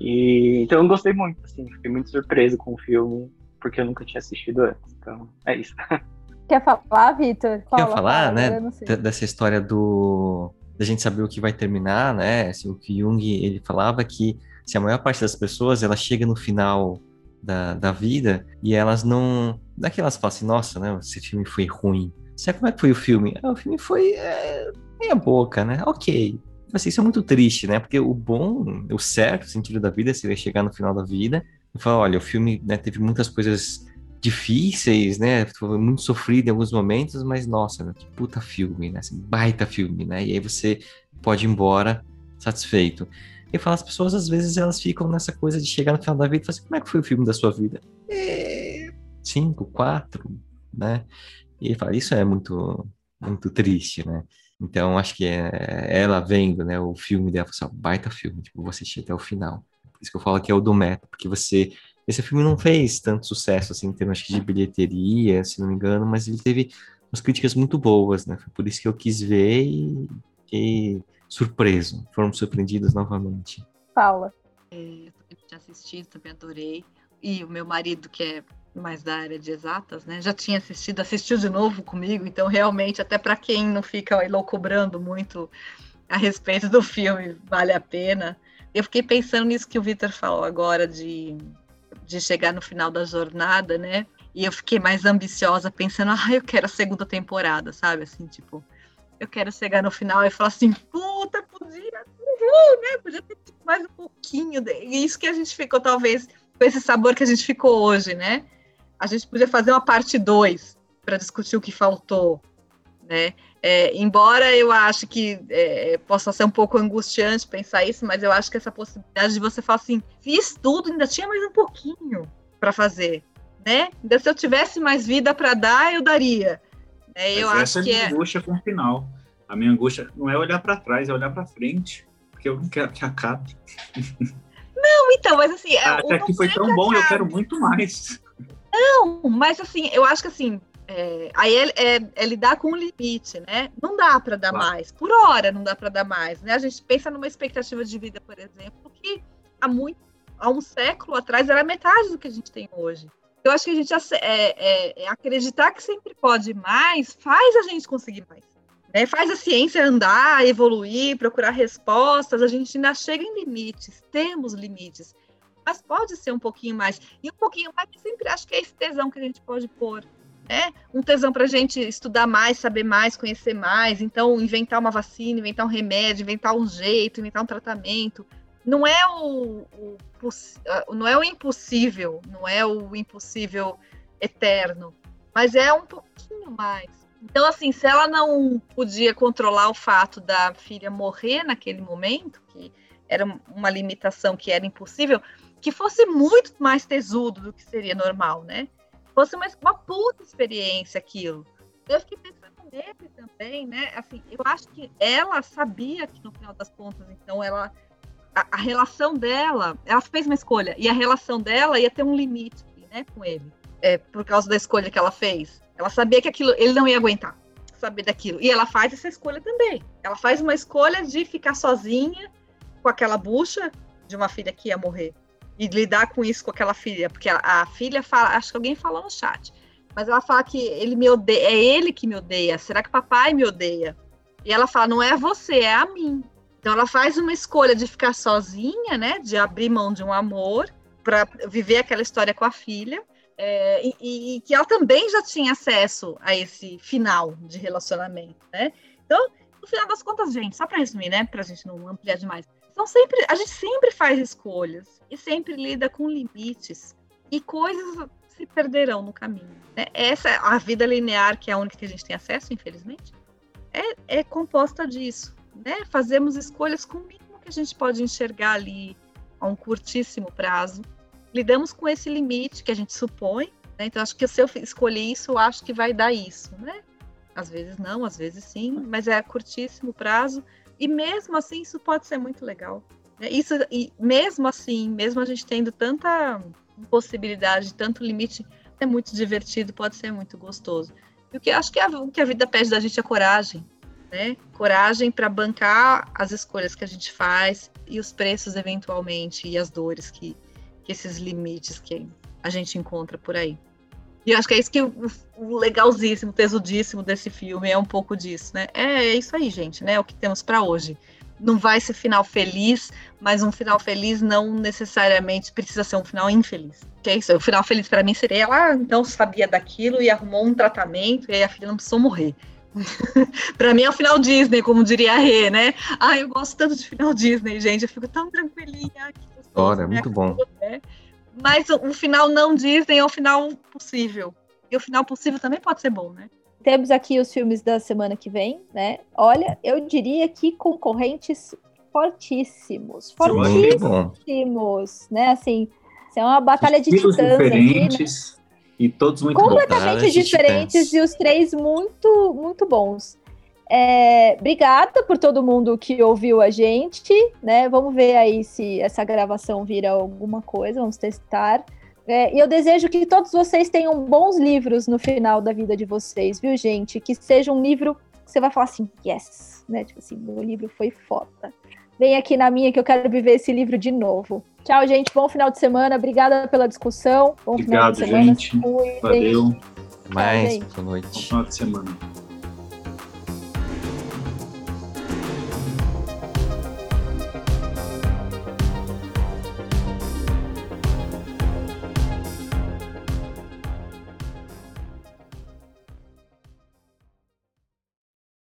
E, então eu gostei muito, assim, fiquei muito surpreso com o filme, porque eu nunca tinha assistido antes, então é isso. Quer falar, Vitor? Quer falar, fala, né, dessa história do da gente saber o que vai terminar, né? Assim, o que Jung ele falava que se a maior parte das pessoas ela chega no final da, da vida e elas não. Não é que elas falam assim, nossa, né? Esse filme foi ruim. Sabe como é que foi o filme? Ah, o filme foi é, meia boca, né? Ok. Assim, isso é muito triste, né? Porque o bom, o certo sentido da vida seria chegar no final da vida e falar, olha, o filme né, teve muitas coisas difíceis, né? Foi muito sofrido em alguns momentos, mas nossa, que puta filme, né? Assim, baita filme, né? E aí você pode ir embora satisfeito. E falo, as pessoas às vezes elas ficam nessa coisa de chegar no final da vida e falar assim, como é que foi o filme da sua vida? É... Cinco, quatro, né? E ele fala, isso é muito, muito triste, né? Então, acho que é ela vendo, né, o filme dela, assim, baita filme, tipo, você assistir até o final. Por isso que eu falo que é o do meta, porque você esse filme não fez tanto sucesso, assim, em termos de bilheteria, se não me engano, mas ele teve umas críticas muito boas, né? Foi por isso que eu quis ver e fiquei surpreso. Foram surpreendidos novamente. Paula. É, eu tinha assistido, também adorei. E o meu marido, que é mais da área de exatas, né? Já tinha assistido, assistiu de novo comigo, então realmente, até para quem não fica loucobrando muito a respeito do filme, vale a pena. Eu fiquei pensando nisso que o Victor falou agora de de chegar no final da jornada, né? E eu fiquei mais ambiciosa, pensando, ah, eu quero a segunda temporada, sabe? Assim, tipo, eu quero chegar no final e falar assim, puta, podia, uhul, né? Podia ter mais um pouquinho. E isso que a gente ficou, talvez, com esse sabor que a gente ficou hoje, né? A gente podia fazer uma parte 2 para discutir o que faltou, né? É, embora eu acho que é, possa ser um pouco angustiante pensar isso, mas eu acho que essa possibilidade de você falar assim, fiz tudo, ainda tinha mais um pouquinho para fazer, né? Ainda se eu tivesse mais vida para dar, eu daria. É, eu acho essa que é a minha é... angústia com o final. A minha angústia não é olhar para trás, é olhar para frente, porque eu não quero que acabe. Não, então, mas assim, é, até que foi tão bom, eu quero muito mais. Não, mas assim, eu acho que assim, é, aí é, é, é, lidar com o limite, né? Não dá para dar claro. mais, por hora não dá para dar mais, né? A gente pensa numa expectativa de vida, por exemplo, que há muito, há um século atrás era metade do que a gente tem hoje. Eu acho que a gente é, é, é, acreditar que sempre pode mais faz a gente conseguir mais. Né? Faz a ciência andar, evoluir, procurar respostas. A gente ainda chega em limites, temos limites, mas pode ser um pouquinho mais. E um pouquinho mais, eu sempre acho que é esse tesão que a gente pode pôr é um tesão para a gente estudar mais, saber mais, conhecer mais. Então, inventar uma vacina, inventar um remédio, inventar um jeito, inventar um tratamento. Não é o, o ah, não é o impossível, não é o impossível eterno, mas é um pouquinho mais. Então, assim, se ela não podia controlar o fato da filha morrer naquele momento, que era uma limitação que era impossível, que fosse muito mais tesudo do que seria normal, né? fosse uma, uma puta experiência aquilo. Eu fiquei pensando nele também, né? Assim, eu acho que ela sabia que no final das contas, então, ela. A, a, relação dela, ela fez uma escolha, e a relação dela ia ter um limite, né, com ele. É, por causa da escolha que ela fez. Ela sabia que aquilo ele não ia aguentar saber daquilo. E ela faz essa escolha também. Ela faz uma escolha de ficar sozinha com aquela bucha de uma filha que ia morrer e lidar com isso com aquela filha, porque a, a, filha fala, acho que alguém falou no chat, mas ela fala que ele me odeia, é ele que me odeia. Será que papai me odeia? E ela fala, não é você, é a mim. Então ela faz uma escolha de ficar sozinha, né, de abrir mão de um amor para viver aquela história com a filha. É, e, e, que ela também já tinha acesso a esse final de relacionamento, né? Então, no final das contas, gente, só para resumir, né, para a gente não ampliar demais, então sempre a gente sempre faz escolhas e sempre lida com limites e coisas se perderão no caminho. Né? Essa a vida linear que é a única que a gente tem acesso, infelizmente, é, é composta disso. Né? Fazemos escolhas com o mínimo que a gente pode enxergar ali a um curtíssimo prazo. Lidamos com esse limite que a gente supõe. Né? Então acho que se eu escolher isso, eu acho que vai dar isso, né? às vezes não, às vezes sim, mas é curtíssimo prazo. E mesmo assim, isso pode ser muito legal. Né? Isso, e mesmo assim, mesmo a gente tendo tanta possibilidade, tanto limite, é muito divertido, pode ser muito gostoso. E o que acho que a, o que a vida pede da gente é coragem, né? Coragem para bancar as escolhas que a gente faz e os preços eventualmente e as dores que, que esses limites que a gente encontra por aí. E eu acho que é isso que o, o legalzíssimo, tesudíssimo desse filme é um pouco disso, né? É, é isso aí, gente, né? É o que temos para hoje. Não vai ser final feliz, mas um final feliz não necessariamente precisa ser um final infeliz. Que é isso? O final feliz para mim seria ela, ah, então sabia daquilo e arrumou um tratamento e aí a filha não precisou morrer. para mim é o final Disney, como diria a Rê, né? Ah, eu gosto tanto de final Disney, gente. Eu fico tão tranquilinha. Olha, é muito bom. Né? Mas o final não Disney é o final possível. E o final possível também pode ser bom, né? Temos aqui os filmes da semana que vem, né? Olha, eu diria que concorrentes fortíssimos. Fortíssimos, né? Assim, é uma batalha de titãs diferentes aqui, né? e todos muito Completamente bons. diferentes e os três muito, muito bons. É, obrigada por todo mundo que ouviu a gente, né? Vamos ver aí se essa gravação vira alguma coisa, vamos testar. É, e eu desejo que todos vocês tenham bons livros no final da vida de vocês, viu, gente? Que seja um livro que você vai falar assim, yes, né? Tipo assim, meu livro foi foda. Vem aqui na minha que eu quero viver esse livro de novo. Tchau, gente. Bom final de semana. Obrigada pela discussão. Bom Obrigado, final de semana. Gente. Valeu. Mais, boa noite. Bom final de semana.